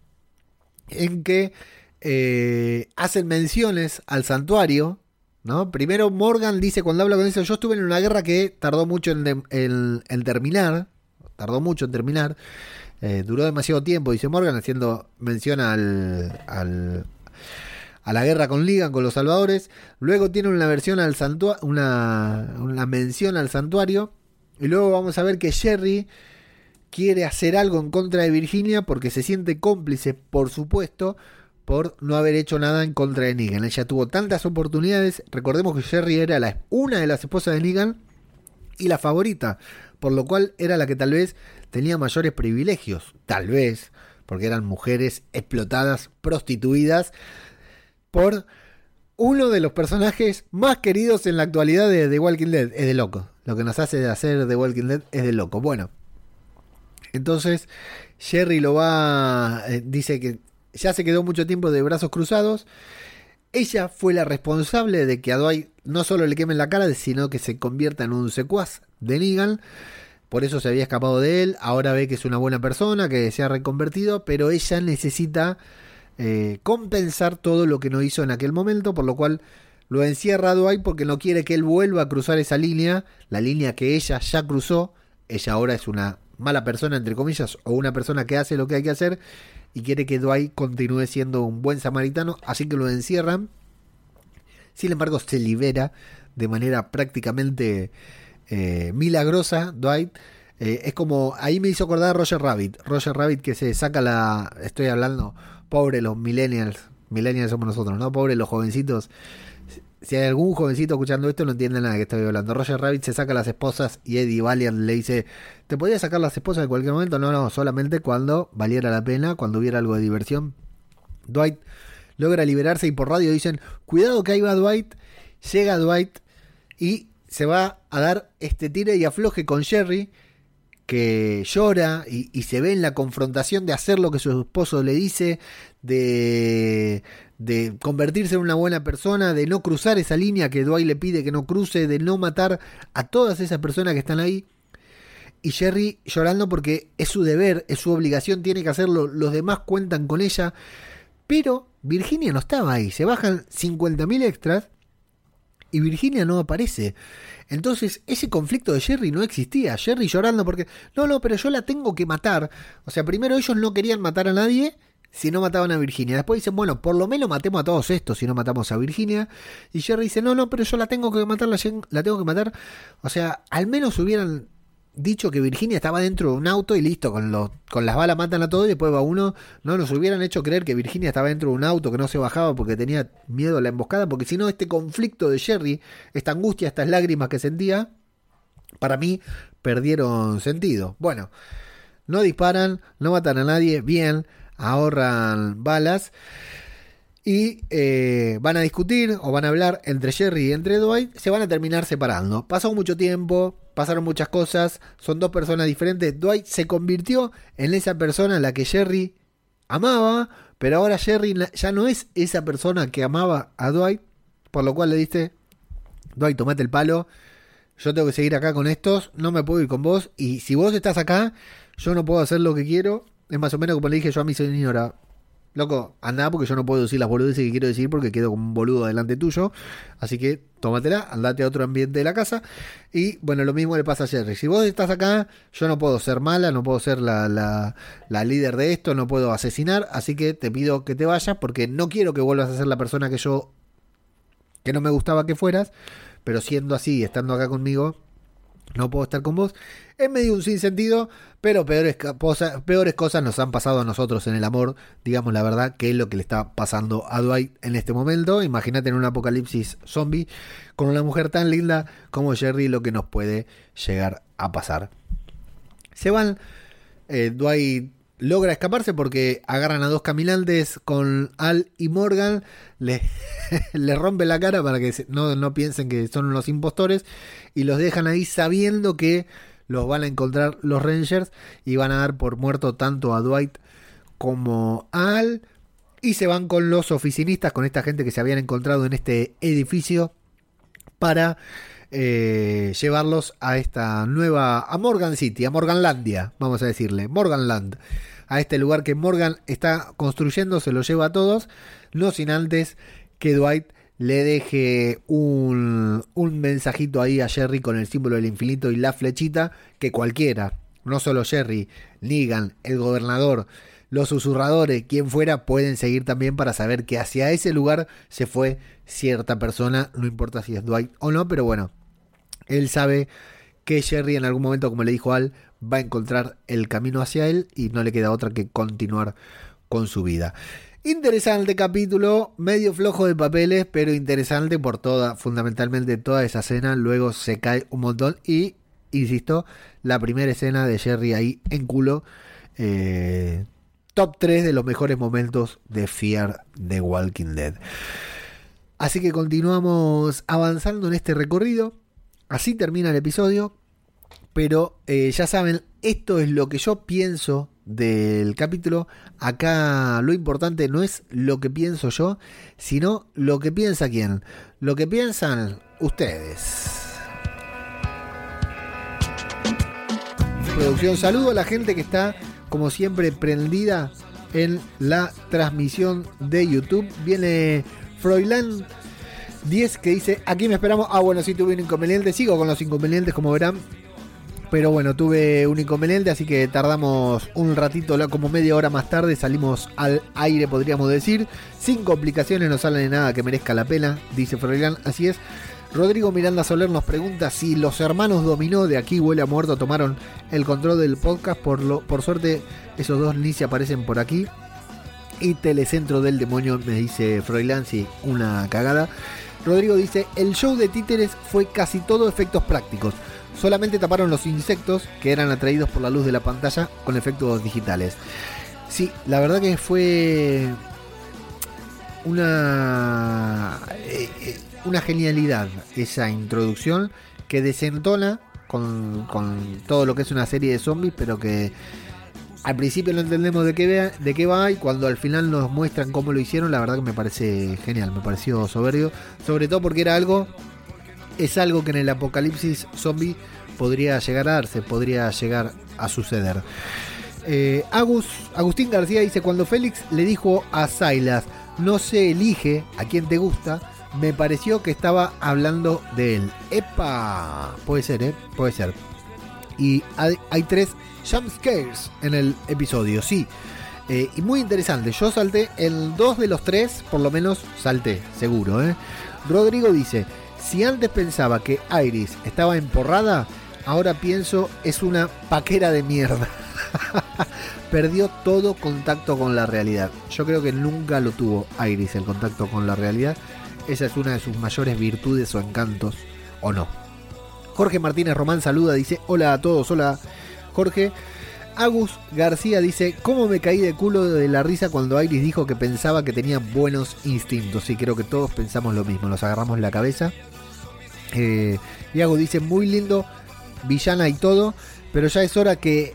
en que eh, hacen menciones al santuario, ¿no? Primero Morgan dice cuando habla con eso, yo estuve en una guerra que tardó mucho en, en terminar, tardó mucho en terminar, eh, duró demasiado tiempo, dice Morgan, haciendo mención al, al- a la guerra con Ligan, con los salvadores. Luego tiene una versión al santua una, una mención al santuario. Y luego vamos a ver que Jerry quiere hacer algo en contra de Virginia porque se siente cómplice, por supuesto, por no haber hecho nada en contra de Negan. Ella tuvo tantas oportunidades. Recordemos que Jerry era una de las esposas de Negan y la favorita, por lo cual era la que tal vez tenía mayores privilegios, tal vez, porque eran mujeres explotadas, prostituidas, por uno de los personajes más queridos en la actualidad de The Walking Dead. Es de loco. Lo que nos hace de hacer The Walking Dead es de loco. Bueno, entonces Jerry lo va, eh, dice que ya se quedó mucho tiempo de brazos cruzados. Ella fue la responsable de que a Dwight no solo le quemen la cara, sino que se convierta en un secuaz de Negan. Por eso se había escapado de él. Ahora ve que es una buena persona, que se ha reconvertido, pero ella necesita eh, compensar todo lo que no hizo en aquel momento, por lo cual lo encierra a Dwight porque no quiere que él vuelva a cruzar esa línea, la línea que ella ya cruzó. Ella ahora es una mala persona, entre comillas, o una persona que hace lo que hay que hacer y quiere que Dwight continúe siendo un buen samaritano, así que lo encierran. Sin embargo, se libera de manera prácticamente eh, milagrosa Dwight. Eh, es como, ahí me hizo acordar a Roger Rabbit. Roger Rabbit que se saca la, estoy hablando, pobre los millennials, millennials somos nosotros, ¿no? Pobre los jovencitos. Si hay algún jovencito escuchando esto no entiende nada de que estoy hablando. Roger Rabbit se saca las esposas y Eddie Valiant le dice, ¿te podías sacar las esposas en cualquier momento? No, no, solamente cuando valiera la pena, cuando hubiera algo de diversión. Dwight logra liberarse y por radio dicen, cuidado que ahí va Dwight. Llega Dwight y se va a dar este tire y afloje con Jerry, que llora y, se ve en la confrontación de hacer lo que su esposo le dice, de, de convertirse en una buena persona, de no cruzar esa línea que Dwight le pide que no cruce, de no matar a todas esas personas que están ahí. Y Jerry llorando porque es su deber, es su obligación, tiene que hacerlo, los demás cuentan con ella. Pero Virginia no estaba ahí, se bajan 50.000 extras y Virginia no aparece. Entonces ese conflicto de Jerry no existía. Jerry llorando porque, no, no, pero yo la tengo que matar. O sea, primero ellos no querían matar a nadie si no mataban a Virginia. Después dicen, bueno, por lo menos matemos a todos estos si no matamos a Virginia. Y Jerry dice, no, no, pero yo la tengo que matar, la, la tengo que matar. O sea, al menos hubieran dicho que Virginia estaba dentro de un auto y listo, con, los, con las balas matan a todo y después va uno, no nos hubieran hecho creer que Virginia estaba dentro de un auto, que no se bajaba porque tenía miedo a la emboscada, porque si no este conflicto de Jerry, esta angustia, estas lágrimas que sentía, para mí perdieron sentido. Bueno, no disparan, no matan a nadie, bien, ahorran balas. y eh, van a discutir o van a hablar entre Jerry y entre Dwight, se van a terminar separando. Pasó mucho tiempo, pasaron muchas cosas, son dos personas diferentes. Dwight se convirtió en esa persona a la que Jerry amaba, pero ahora Jerry ya no es esa persona que amaba a Dwight, por lo cual le dice, Dwight, tomate el palo, yo tengo que seguir acá con estos, no me puedo ir con vos, y si vos estás acá, yo no puedo hacer lo que quiero. Es más o menos como le dije yo a mi señora, Loco, anda porque yo no puedo decir las boludeces que quiero decir porque quedo como un boludo delante tuyo. Así que tómatela, andate a otro ambiente de la casa. Y bueno, lo mismo le pasa a Jerry. Si vos estás acá, yo no puedo ser mala, no puedo ser la, la, la líder de esto, no puedo asesinar. Así que te pido que te vayas porque no quiero que vuelvas a ser la persona que yo. que no me gustaba que fueras. Pero siendo así, estando acá conmigo, no puedo estar con vos. Es medio un sinsentido, pero peores, cosas nos han pasado a nosotros en el amor, digamos la verdad, que es lo que le está pasando a Dwight en este momento. Imagínate en un apocalipsis zombie con una mujer tan linda como Jerry lo que nos puede llegar a pasar. Se van, eh, Dwight logra escaparse porque agarran a dos caminantes con Al y Morgan, le, le rompe la cara para que no, no piensen que son unos impostores y los dejan ahí sabiendo que los van a encontrar los Rangers y van a dar por muerto tanto a Dwight como a Al y se van con los oficinistas, con esta gente que se habían encontrado en este edificio para eh, llevarlos a esta nueva, a Morgan City, a Morganlandia, vamos a decirle, Morganland, a este lugar que Morgan está construyendo, se lo lleva a todos, no sin antes que Dwight le deje un, un mensajito ahí a Jerry con el símbolo del infinito y la flechita que cualquiera, no solo Jerry, Negan, el gobernador, los susurradores, quien fuera, pueden seguir también para saber que hacia ese lugar se fue cierta persona, no importa si es Dwight o no, pero bueno, él sabe que Jerry en algún momento, como le dijo Al, va a encontrar el camino hacia él y no le queda otra que continuar con su vida. Interesante capítulo, medio flojo de papeles, pero interesante por toda, fundamentalmente toda esa escena. Luego se cae un montón y, insisto, la primera escena de Jerry ahí en culo. Eh, top 3 de los mejores momentos de Fear de Walking Dead. Así que continuamos avanzando en este recorrido. Así termina el episodio. Pero eh, ya saben, esto es lo que yo pienso del capítulo. Acá lo importante no es lo que pienso yo, sino lo que piensa quién. Lo que piensan ustedes. Producción, saludo a la gente que está, como siempre, prendida en la transmisión de YouTube. Viene Froilán 10 que dice, aquí me esperamos. Ah, bueno, sí tuve un inconveniente. Sigo con los inconvenientes, como verán. Pero bueno, tuve un inconveniente, así que tardamos un ratito, como media hora más tarde, salimos al aire, podríamos decir. Sin complicaciones, no sale de nada que merezca la pena, dice Froilán. Así es. Rodrigo Miranda Soler nos pregunta si los hermanos Dominó de aquí huele a muerto tomaron el control del podcast. Por, lo, por suerte, esos dos ni se aparecen por aquí. Y Telecentro del Demonio me dice Froilán, sí, una cagada. Rodrigo dice, el show de títeres fue casi todo efectos prácticos. Solamente taparon los insectos que eran atraídos por la luz de la pantalla con efectos digitales. Sí, la verdad que fue una, eh, eh, una genialidad esa introducción que desentona con, con, todo lo que es una serie de zombies, pero que al principio no entendemos de qué, de qué va y cuando al final nos muestran cómo lo hicieron, la verdad que me parece genial, me pareció soberbio, sobre todo porque era algo es algo que en el apocalipsis zombie podría llegar a darse, podría llegar a suceder. Eh, Agus, Agustín García dice, cuando Félix le dijo a Silas, no se elige a quien te gusta, me pareció que estaba hablando de él. ¡Epa! Puede ser, ¿eh? Puede ser. Y hay, hay tres jumpscares en el episodio, sí. Eh, y muy interesante, yo salté en dos de los tres, por lo menos salté, seguro. ¿eh? Rodrigo dice, si antes pensaba que Iris estaba emporrada, ahora pienso es una paquera de mierda. Perdió todo contacto con la realidad. Yo creo que nunca lo tuvo Iris el contacto con la realidad. Esa es una de sus mayores virtudes o encantos, o no. Jorge Martínez Román saluda, dice, hola a todos, hola Jorge. Agus García dice, ¿cómo me caí de culo de la risa cuando Iris dijo que pensaba que tenía buenos instintos? Y creo que todos pensamos lo mismo, nos agarramos la cabeza. Eh, y Agus dice, muy lindo, villana y todo, pero ya es hora que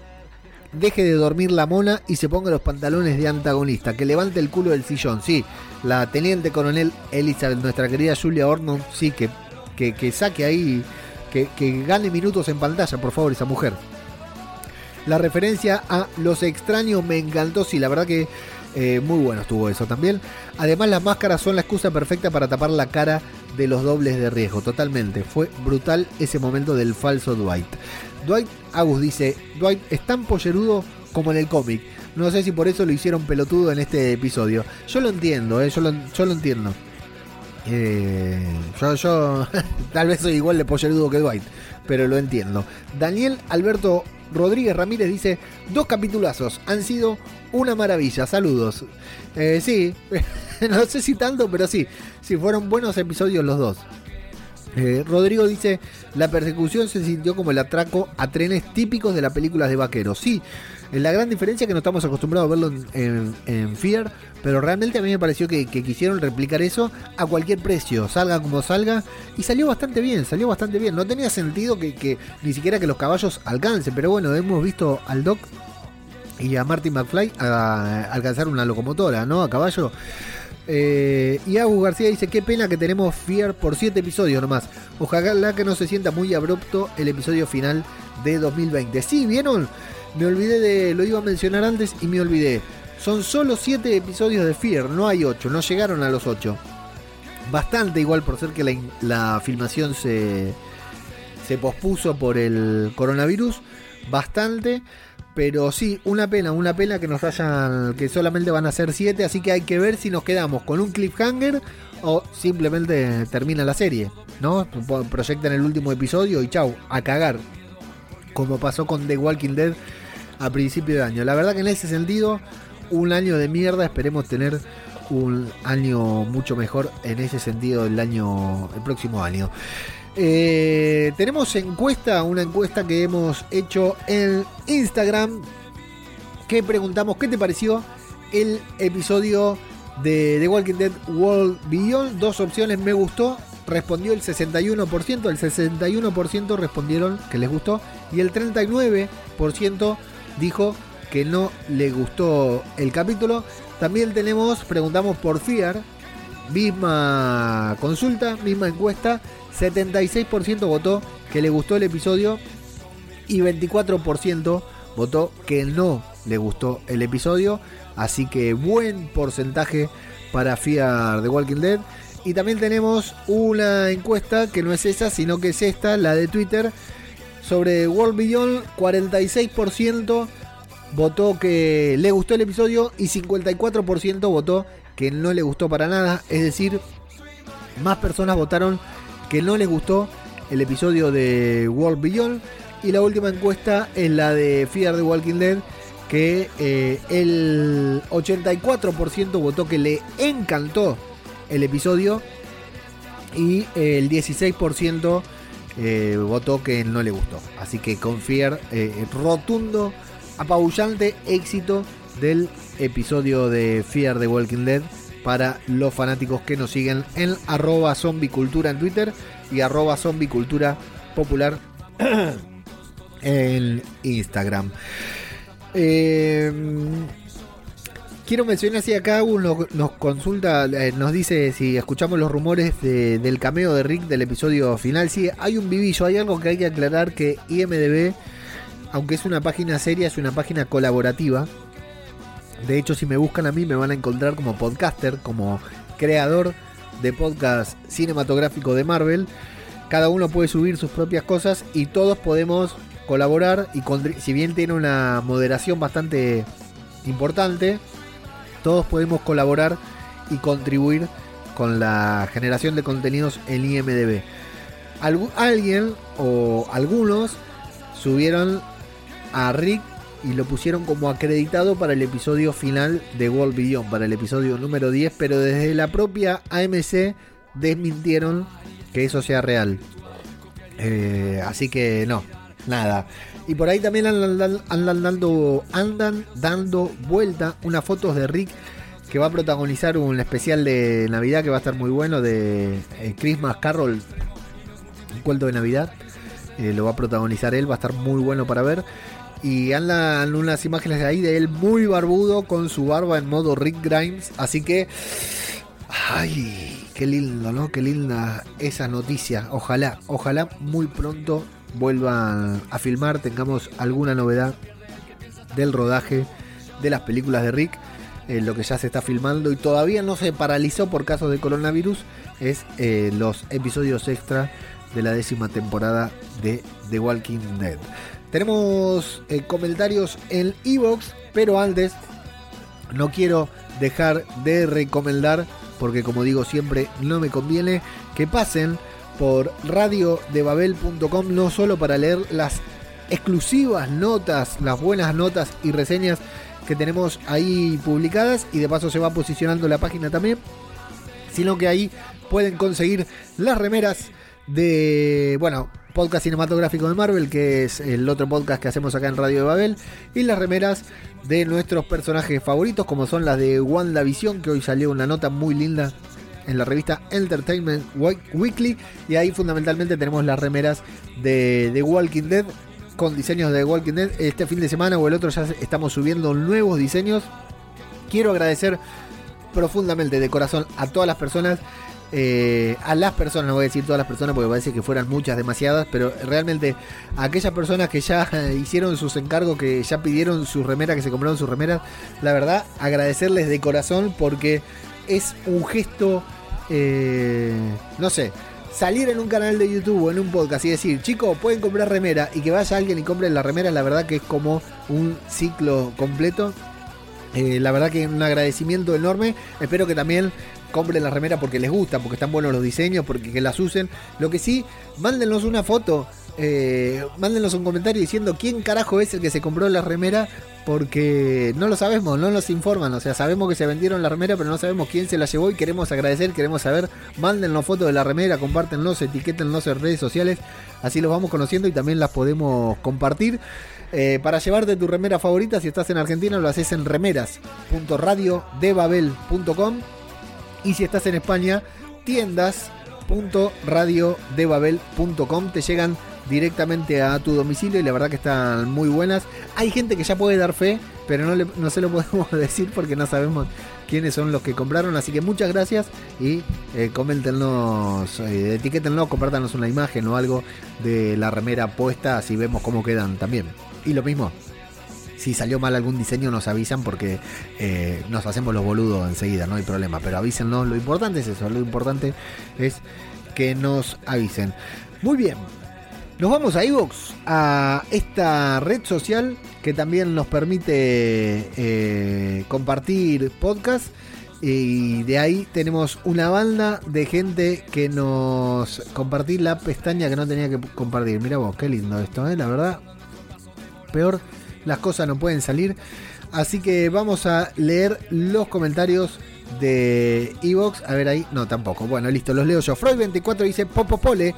deje de dormir la mona y se ponga los pantalones de antagonista, que levante el culo del sillón. Sí, la teniente coronel Elizabeth, nuestra querida Julia Ormond, sí, que, que, que saque ahí, que, gane minutos en pantalla, por favor, esa mujer. La referencia a Los Extraños me encantó, sí, la verdad que eh, muy bueno estuvo eso también. Además las máscaras son la excusa perfecta para tapar la cara de los dobles de riesgo, totalmente. Fue brutal ese momento del falso Dwight. Dwight Agus dice, Dwight es tan pollerudo como en el cómic. No sé si por eso lo hicieron pelotudo en este episodio. Yo lo entiendo, eh, yo, lo, yo lo entiendo. Eh, yo, yo tal vez soy igual de pollerudo que Dwight, pero lo entiendo. Daniel Alberto Rodríguez Ramírez dice, dos capitulazos, han sido una maravilla, saludos. Eh, sí, no sé si tanto, pero sí, sí, fueron buenos episodios los dos. Eh, Rodrigo dice, la persecución se sintió como el atraco a trenes típicos de las películas de vaqueros. Sí, la gran diferencia es que no estamos acostumbrados a verlo en, en- Fear, pero realmente a mí me pareció que, quisieron replicar eso a cualquier precio, salga como salga, y salió bastante bien, salió bastante bien. No tenía sentido que, ni siquiera que los caballos alcancen, pero bueno, hemos visto al Doc y a Martin McFly alcanzar una locomotora, ¿no? A caballo. Eh, y Agus García dice, qué pena que tenemos Fear por 7 episodios nomás. Ojalá que no se sienta muy abrupto el episodio final de 2020. Sí, ¿vieron? Me olvidé de, lo iba a mencionar antes y me olvidé. Son solo 7 episodios de Fear, no hay 8, no llegaron a los 8. Bastante igual por ser que la, filmación se, se pospuso por el coronavirus. Bastante. Pero sí, una pena, una pena que nos hayan, que solamente van a ser 7, así que hay que ver si nos quedamos con un cliffhanger o simplemente termina la serie, ¿no? Proyectan el último episodio y chau, a cagar. Como pasó con The Walking Dead a principio de año. La verdad que en ese sentido, un año de mierda, esperemos tener un año mucho mejor en ese sentido el año, el próximo año. Eh, tenemos encuesta, una encuesta que hemos hecho en Instagram. Que preguntamos qué te pareció el episodio de The Walking Dead World Beyond. Dos opciones, me gustó. Respondió el 61%, el 61% respondieron que les gustó y el 39% dijo que no le gustó el capítulo. También tenemos, preguntamos por Fear, misma consulta, misma encuesta, 76% votó que le gustó el episodio y 24% votó que no le gustó el episodio. Así que buen porcentaje para Fear de Walking Dead. Y también tenemos una encuesta que no es esa, sino que es esta, la de Twitter, sobre World Beyond. 46% votó que le gustó el episodio y 54% votó que no le gustó para nada. Es decir, más personas votaron que no les gustó el episodio de World Beyond. Y la última encuesta es la de Fear the Walking Dead, que eh, el 84% votó que le encantó el episodio y eh, el 16% eh, votó que no le gustó. Así que con Fear, eh, rotundo, apabullante éxito del episodio de Fear the Walking Dead para los fanáticos que nos siguen en arroba zombicultura en Twitter y arroba zombicultura popular en Instagram. Eh, quiero mencionar si acá uno nos consulta, eh, nos dice si escuchamos los rumores de- del cameo de Rick del episodio final. Sí, hay un vivillo, hay algo que hay que aclarar que IMDB, aunque es una página seria, es una página colaborativa. De hecho, si me buscan a mí, me van a encontrar como podcaster, como creador de podcast cinematográfico de Marvel. Cada uno puede subir sus propias cosas y todos podemos colaborar. Y si bien tiene una moderación bastante importante, todos podemos colaborar y contribuir con la generación de contenidos en IMDB. Algu- alguien o algunos subieron a Rick y lo pusieron como acreditado para el episodio final de World Beyond, para el episodio número 10, pero desde la propia AMC desmintieron que eso sea real. Eh, así que no, nada. Y por ahí también andan, dando, andan dando vuelta unas fotos de Rick que va a protagonizar un especial de Navidad que va a estar muy bueno de eh, Christmas Carol, un cuento de Navidad. Eh, lo va a protagonizar él, va a estar muy bueno para ver. Y andan unas imágenes de ahí de él muy barbudo con su barba en modo Rick Grimes. Así que, ay, qué lindo, ¿no? Qué linda esa noticia. Ojalá, ojalá muy pronto vuelvan a filmar, tengamos alguna novedad del rodaje de las películas de Rick. Eh, lo que ya se está filmando y todavía no se paralizó por casos de coronavirus es eh, los episodios extra de la décima temporada de The Walking Dead. Tenemos eh, comentarios en Evox, pero antes no quiero dejar de recomendar, porque como digo siempre, no me conviene que pasen por radiodebabel.com no solo para leer las exclusivas notas, las buenas notas y reseñas que tenemos ahí publicadas y de paso se va posicionando la página también, sino que ahí pueden conseguir las remeras de, bueno, podcast cinematográfico de Marvel, que es el otro podcast que hacemos acá en Radio de Babel, y las remeras de nuestros personajes favoritos, como son las de WandaVision, que hoy salió una nota muy linda en la revista Entertainment Weekly, y ahí fundamentalmente tenemos las remeras de The Walking Dead, con diseños de Walking Dead. Este fin de semana o el otro ya estamos subiendo nuevos diseños. Quiero agradecer profundamente de corazón a todas las personas eh, a las personas, no voy a decir todas las personas porque parece que fueran muchas, demasiadas, pero realmente a aquellas personas que ya hicieron sus encargos, que ya pidieron sus remeras, que se compraron sus remeras, la verdad, agradecerles de corazón porque es un gesto, eh, no sé, salir en un canal de YouTube o en un podcast y decir, chicos, pueden comprar remera y que vaya alguien y compre la remera, la verdad que es como un ciclo completo. Eh, la verdad que un agradecimiento enorme. Espero que también compren la remera porque les gusta, porque están buenos los diseños, porque que las usen. Lo que sí, mándenos una foto, eh, mándenos un comentario diciendo quién carajo es el que se compró la remera, porque no lo sabemos, no nos informan. O sea, sabemos que se vendieron la remera, pero no sabemos quién se la llevó y queremos agradecer, queremos saber. Mándenos fotos de la remera, compártenlos, etiquétenlos en redes sociales, así los vamos conociendo y también las podemos compartir. Eh, para llevarte tu remera favorita, si estás en Argentina, lo haces en remeras.radiodebabel.com y si estás en España, tiendas.radiodebabel.com te llegan directamente a tu domicilio y la verdad que están muy buenas. Hay gente que ya puede dar fe, pero no, le- no se lo podemos decir porque no sabemos quiénes son los que compraron. Así que muchas gracias y eh, coméntenos, eh, etiquétennos, compártanos una imagen o algo de la remera puesta, así vemos cómo quedan también. Y lo mismo, si salió mal algún diseño nos avisan porque eh, nos hacemos los boludos enseguida, no hay problema. Pero avísennos, lo importante es eso, lo importante es que nos avisen. Muy bien, nos vamos a iVoox, a esta red social que también nos permite eh, compartir podcast. Y de ahí tenemos una banda de gente que nos compartí la pestaña que no tenía que compartir. Mira vos, qué lindo esto, ¿eh? la verdad. Peor las cosas no pueden salir. Así que vamos a leer los comentarios de Evox. A ver ahí. No, tampoco. Bueno, listo, los leo yo. Freud24 dice Popopole.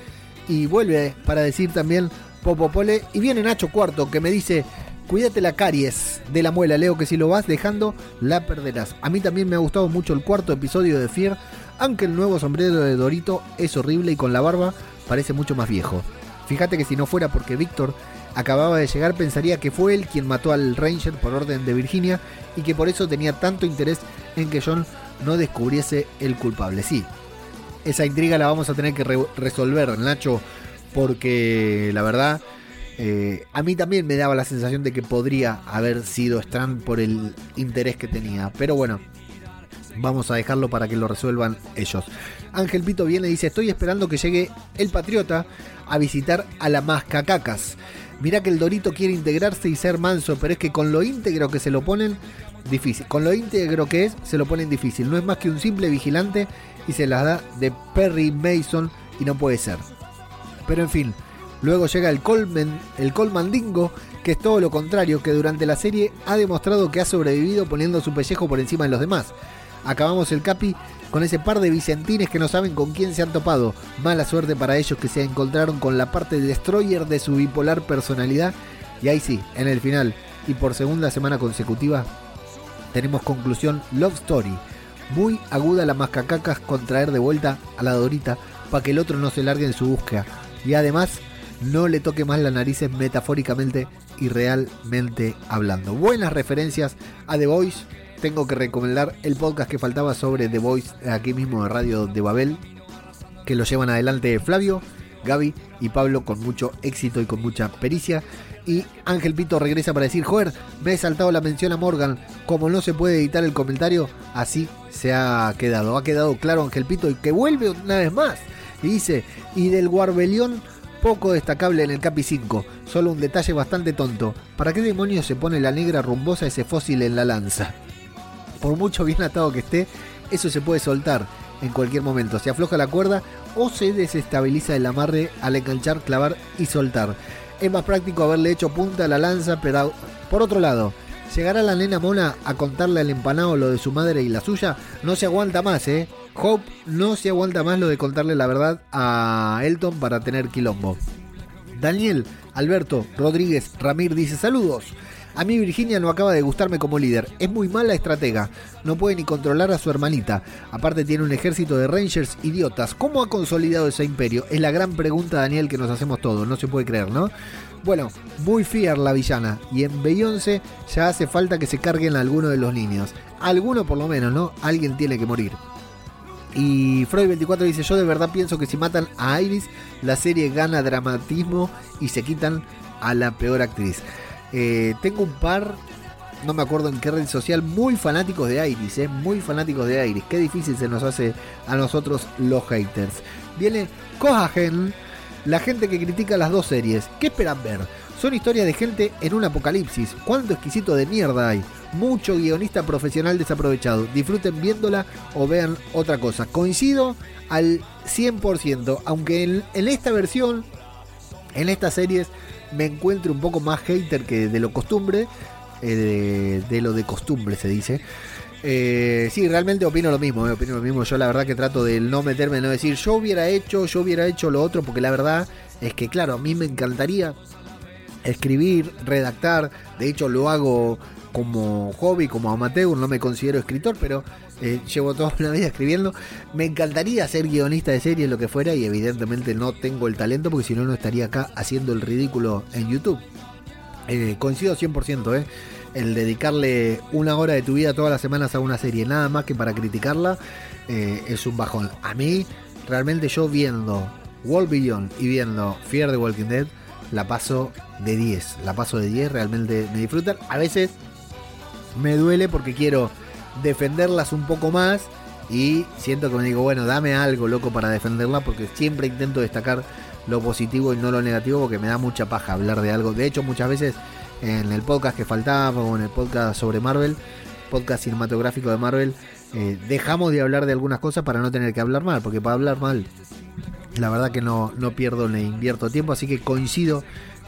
Y vuelve para decir también Popopole. Y viene Nacho Cuarto que me dice. Cuídate la caries de la muela, Leo, que si lo vas dejando, la perderás. A mí también me ha gustado mucho el cuarto episodio de Fear, aunque el nuevo sombrero de Dorito es horrible y con la barba parece mucho más viejo. Fíjate que si no fuera porque Víctor acababa de llegar, pensaría que fue él quien mató al Ranger por orden de Virginia y que por eso tenía tanto interés en que John no descubriese el culpable. Sí, esa intriga la vamos a tener que re- resolver, Nacho, porque la verdad, eh, a mí también me daba la sensación de que podría haber sido Strand por el interés que tenía. Pero bueno, vamos a dejarlo para que lo resuelvan ellos. Ángel Pito viene y dice, estoy esperando que llegue el Patriota a visitar a la Mascacacas. Mirá que el Dorito quiere integrarse y ser manso, pero es que con lo íntegro que se lo ponen, difícil. Con lo íntegro que es, se lo ponen difícil. No es más que un simple vigilante y se las da de Perry Mason y no puede ser. Pero en fin, luego llega el Colman, el Colmandingo, que es todo lo contrario, que durante la serie ha demostrado que ha sobrevivido poniendo su pellejo por encima de los demás. Acabamos el capi con ese par de vicentines que no saben con quién se han topado. Mala suerte para ellos que se encontraron con la parte destroyer de su bipolar personalidad Y ahí sí, en el final y por segunda semana consecutiva tenemos conclusión Love Story. Muy aguda la mascacacas con traer de vuelta a la Dorita para que el otro no se largue en su búsqueda. Y además no le toque más las narices metafóricamente y realmente hablando. Buenas referencias a The Voice. Tengo que recomendar el podcast que faltaba sobre The Voice aquí mismo de Radio de Babel, que lo llevan adelante Flavio, Gaby y Pablo con mucho éxito y con mucha pericia. Y Ángel Pito regresa para decir, joder, me he saltado la mención a Morgan. Como no se puede editar el comentario, así se ha quedado. Ha quedado claro Ángel Pito y que vuelve una vez más. Y dice, y del Guarbelión poco destacable en el Capi 5, solo un detalle bastante tonto. ¿Para qué demonios se pone la negra rumbosa ese fósil en la lanza? Por mucho bien atado que esté, eso se puede soltar en cualquier momento. Se afloja la cuerda o se desestabiliza el amarre al enganchar, clavar y soltar. Es más práctico haberle hecho punta a la lanza, pero por otro lado, ¿llegará la nena mona a contarle al empanado lo de su madre y la suya? No se aguanta más, ¿eh? Hope no se aguanta más lo de contarle la verdad a Elton para tener quilombo. Daniel Alberto Rodríguez Ramir dice saludos. A mí Virginia no acaba de gustarme como líder. Es muy mala estratega. No puede ni controlar a su hermanita. Aparte tiene un ejército de rangers idiotas. ¿Cómo ha consolidado ese imperio? Es la gran pregunta, Daniel, que nos hacemos todos. No se puede creer, ¿no? Bueno, muy fiar la villana. Y en Beyoncé ya hace falta que se carguen a alguno de los niños. Alguno por lo menos, ¿no? Alguien tiene que morir. Y Freud24 dice, yo de verdad pienso que si matan a Iris, la serie gana dramatismo y se quitan a la peor actriz. Eh, tengo un par, no me acuerdo en qué red social, muy fanáticos de Iris, eh, muy fanáticos de Iris. Qué difícil se nos hace a nosotros los haters. Viene Cohagen, la gente que critica las dos series. ¿Qué esperan ver? Son historias de gente en un apocalipsis. ¿Cuánto exquisito de mierda hay? Mucho guionista profesional desaprovechado. Disfruten viéndola o vean otra cosa. Coincido al 100%, aunque en, esta versión, en estas series, me encuentro un poco más hater que de lo costumbre. eh, de, de lo de costumbre se dice. Eh, sí, realmente opino lo mismo, eh, opino lo mismo. Yo la verdad que trato de no meterme, no decir yo hubiera hecho, yo hubiera hecho lo otro, porque la verdad es que claro, a mí me encantaría escribir, redactar. De hecho, lo hago como hobby, como amateur. No me considero escritor, pero eh, llevo toda una vida escribiendo. Me encantaría ser guionista de series, lo que fuera, y evidentemente no tengo el talento porque si no, no estaría acá haciendo el ridículo en YouTube. Eh, coincido 100%, ¿eh? El dedicarle una hora de tu vida todas las semanas a una serie, nada más que para criticarla, eh, es un bajón. A mí, realmente yo viendo World Beyond y viendo Fear the Walking Dead, la paso de 10. La paso de 10, realmente me disfrutan. A veces me duele porque quiero defenderlas un poco más y siento que me digo, bueno, dame algo loco para defenderla porque siempre intento destacar lo positivo y no lo negativo porque me da mucha paja hablar de algo. De hecho, muchas veces en el podcast que faltaba o en el podcast sobre Marvel, podcast cinematográfico de Marvel, eh, dejamos de hablar de algunas cosas para no tener que hablar mal, porque para hablar mal, la verdad que no, no pierdo ni invierto tiempo, así que coincido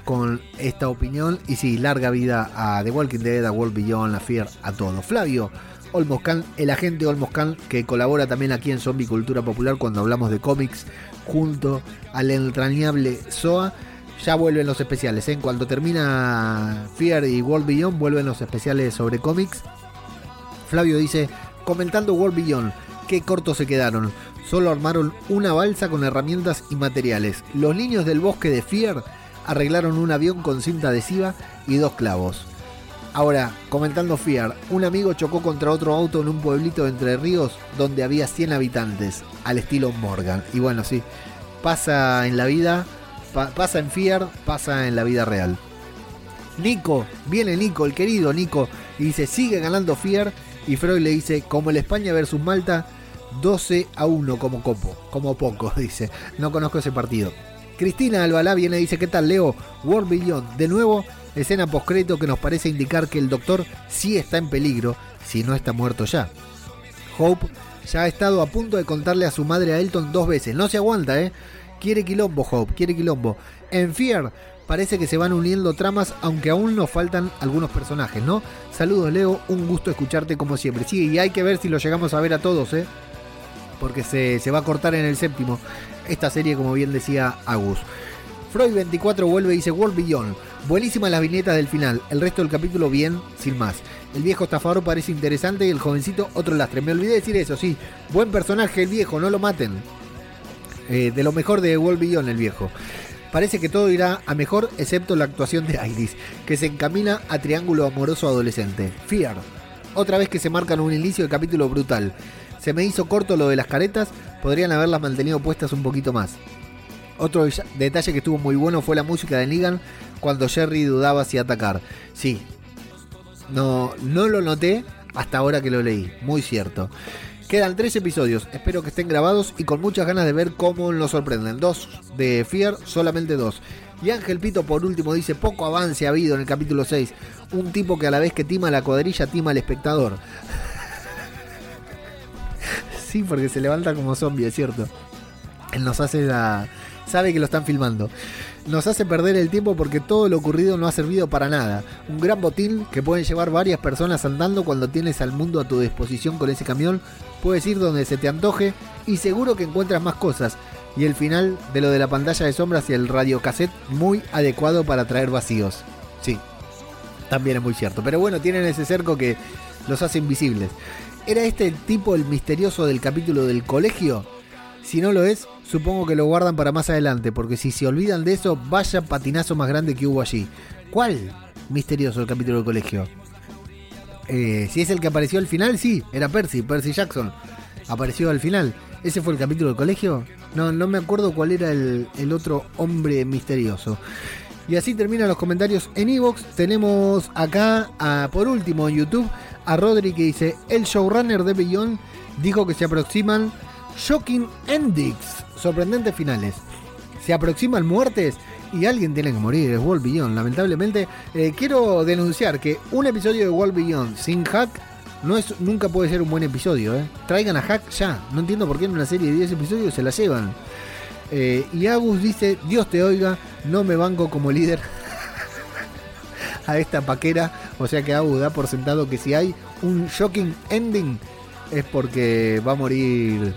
con esta opinión y sí, larga vida a The Walking Dead, a World Beyond, a Fear, a todo. Flavio Olmoscan, el agente Olmoscan que colabora también aquí en Zombie Cultura Popular cuando hablamos de cómics junto al entrañable Soa. Ya vuelven los especiales, ¿eh? en cuanto termina Fear y World Beyond vuelven los especiales sobre cómics. Flavio dice, comentando World Beyond, qué cortos se quedaron. Solo armaron una balsa con herramientas y materiales. Los niños del bosque de Fear arreglaron un avión con cinta adhesiva y dos clavos. Ahora, comentando Fear, un amigo chocó contra otro auto en un pueblito de Entre Ríos donde había 100 habitantes, al estilo Morgan. Y bueno, sí, pasa en la vida, pa- pasa en Fear, pasa en la vida real. Nico, viene Nico, el querido Nico, y dice, sigue ganando Fear. Y Freud le dice, como el España versus Malta, 12 a 1 como copo, como poco, dice. No conozco ese partido. Cristina Albalá viene y dice, ¿qué tal Leo? World Beyond, de nuevo, escena postcrédito que nos parece indicar que el doctor sí está en peligro, si no está muerto ya. Hope ya ha estado a punto de contarle a su madre a Elton dos veces. No se aguanta, ¿eh? Quiere quilombo, Hope, quiere quilombo. En Fear parece que se van uniendo tramas, aunque aún nos faltan algunos personajes, ¿no? Saludos, Leo, un gusto escucharte como siempre. Sí, y hay que ver si lo llegamos a ver a todos, ¿eh? Porque se, se va a cortar en el séptimo esta serie, como bien decía Agus. Freud 24 vuelve y dice World Beyond. Buenísimas las viñetas del final, el resto del capítulo bien, sin más. El viejo estafador parece interesante y el jovencito otro lastre. Me olvidé decir eso, sí. Buen personaje el viejo, no lo maten. Eh, de lo mejor de World Beyond el viejo. Parece que todo irá a mejor excepto la actuación de Iris, que se encamina a triángulo amoroso adolescente. Fear. Otra vez que se marcan un inicio de capítulo brutal. Se me hizo corto lo de las caretas, podrían haberlas mantenido puestas un poquito más. Otro detalle que estuvo muy bueno fue la música de Negan cuando Jerry dudaba si atacar. Sí, no, no lo noté hasta ahora que lo leí, muy cierto. Quedan tres episodios, espero que estén grabados y con muchas ganas de ver cómo nos sorprenden. Dos de Fear, solamente dos. Y Ángel Pito por último dice, poco avance ha habido en el capítulo 6. Un tipo que a la vez que tima la cuadrilla, tima al espectador. sí, porque se levanta como zombie, es cierto. Él nos hace la... Sabe que lo están filmando. Nos hace perder el tiempo porque todo lo ocurrido no ha servido para nada. Un gran botín que pueden llevar varias personas andando cuando tienes al mundo a tu disposición con ese camión. Puedes ir donde se te antoje y seguro que encuentras más cosas. Y el final de lo de la pantalla de sombras y el radiocassette muy adecuado para traer vacíos. Sí, también es muy cierto. Pero bueno, tienen ese cerco que los hace invisibles. ¿Era este el tipo el misterioso del capítulo del colegio? Si no lo es, supongo que lo guardan para más adelante, porque si se olvidan de eso, vaya patinazo más grande que hubo allí. ¿Cuál misterioso el capítulo del colegio? Eh, si es el que apareció al final, sí, era Percy, Percy Jackson. Apareció al final. ¿Ese fue el capítulo del colegio? No, no me acuerdo cuál era el, el otro hombre misterioso. Y así terminan los comentarios en Evox. Tenemos acá, por último, en YouTube, a Rodri que dice: El showrunner de Beyond dijo que se aproximan shocking endings, sorprendentes finales. Se aproximan muertes y alguien tiene que morir, es World Beyond. Lamentablemente, eh, quiero denunciar que un episodio de World Beyond sin hack no es, nunca puede ser un buen episodio. eh. Traigan a hack ya. No entiendo por qué en una serie de 10 episodios se la llevan. Eh, y Agus dice, Dios te oiga, no me banco como líder a esta paquera. O sea que Agus da por sentado que si hay un shocking ending es porque va a morir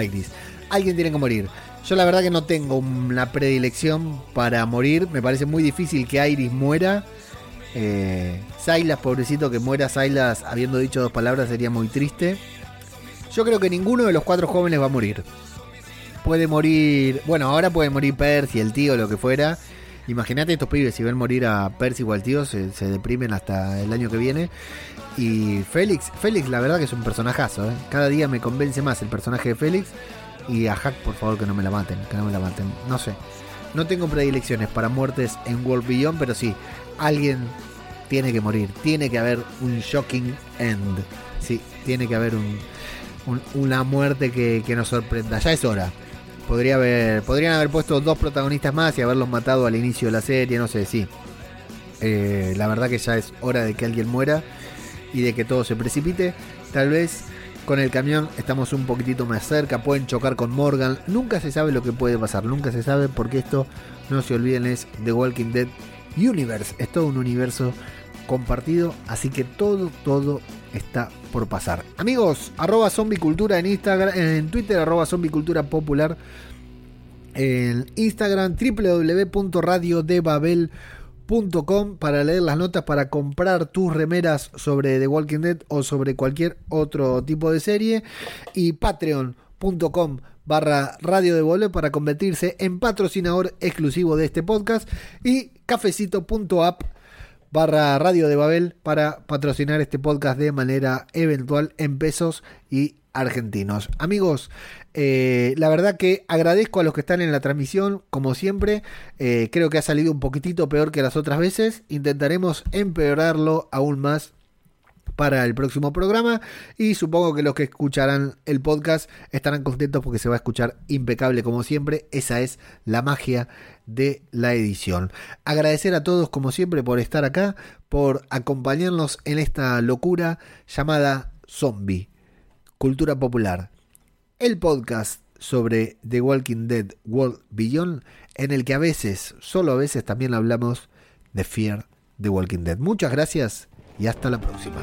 Iris. Alguien tiene que morir. Yo la verdad que no tengo una predilección para morir. Me parece muy difícil que Iris muera. Eh, Silas, pobrecito que muera Silas habiendo dicho dos palabras sería muy triste. Yo creo que ninguno de los cuatro jóvenes va a morir. Puede morir, bueno, ahora puede morir Percy, el tío, lo que fuera. Imagínate estos pibes, si ven morir a Percy o al tío, se, deprimen hasta el año que viene. Y Félix, Félix la verdad que es un personajazo, ¿eh? Cada día me convence más el personaje de Félix. Y a Hack, por favor, que no me la maten, que no me la maten. No sé. No tengo predilecciones para muertes en World Beyond, pero sí, alguien tiene que morir. Tiene que haber un shocking end. Sí, tiene que haber un, un- una muerte que, que nos sorprenda. Ya es hora. Podría haber, podrían haber puesto dos protagonistas más y haberlos matado al inicio de la serie, no sé, sí. Eh, la verdad que ya es hora de que alguien muera y de que todo se precipite. Tal vez con el camión estamos un poquitito más cerca, pueden chocar con Morgan. Nunca se sabe lo que puede pasar, nunca se sabe porque esto, no se olviden, es The Walking Dead Universe. Es todo un universo compartido, así que todo, todo está por pasar. Amigos, arroba zombicultura en Instagram, en Twitter, arroba zombicultura popular. En Instagram, www.radiodebabel.com para leer las notas para comprar tus remeras sobre The Walking Dead o sobre cualquier otro tipo de serie. Y patreon.com barra Radio de para convertirse en patrocinador exclusivo de este podcast. Y cafecito.app barra Radio de Babel para patrocinar este podcast de manera eventual en pesos y argentinos. Amigos, eh, la verdad que agradezco a los que están en la transmisión, como siempre. Eh, creo que ha salido un poquitito peor que las otras veces. Intentaremos empeorarlo aún más para el próximo programa y supongo que los que escucharán el podcast estarán contentos porque se va a escuchar impecable como siempre. Esa es la magia de la edición. Agradecer a todos como siempre por estar acá, por acompañarnos en esta locura llamada Zombie, Cultura Popular. El podcast sobre The Walking Dead World Beyond en el que a veces, solo a veces también hablamos de Fear The Walking Dead. Muchas gracias y hasta la próxima.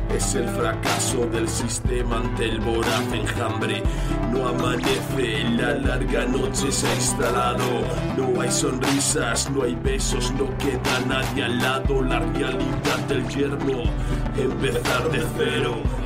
Es el fracaso del sistema ante el voraz enjambre. No amanece, la larga noche se ha instalado. No hay sonrisas, no hay besos, no queda nadie al lado. La realidad del yermo, empezar de cero.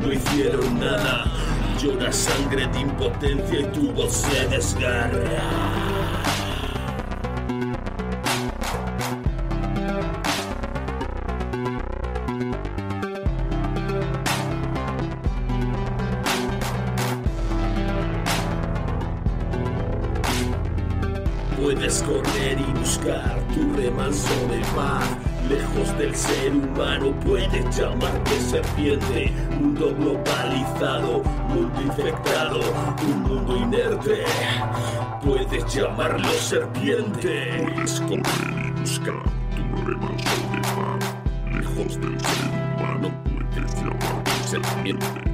no hicieron nada. Llora sangre de impotencia y tu voz se desgarra. Puedes correr y buscar tu remanso de paz. Lejos del ser humano puedes llamarte serpiente. Mundo globalizado, mundo infectado, un mundo inerte. Puedes llamarlo serpiente. Puedes correr y buscar tu de paz. Lejos del ser humano puedes llamarte serpiente.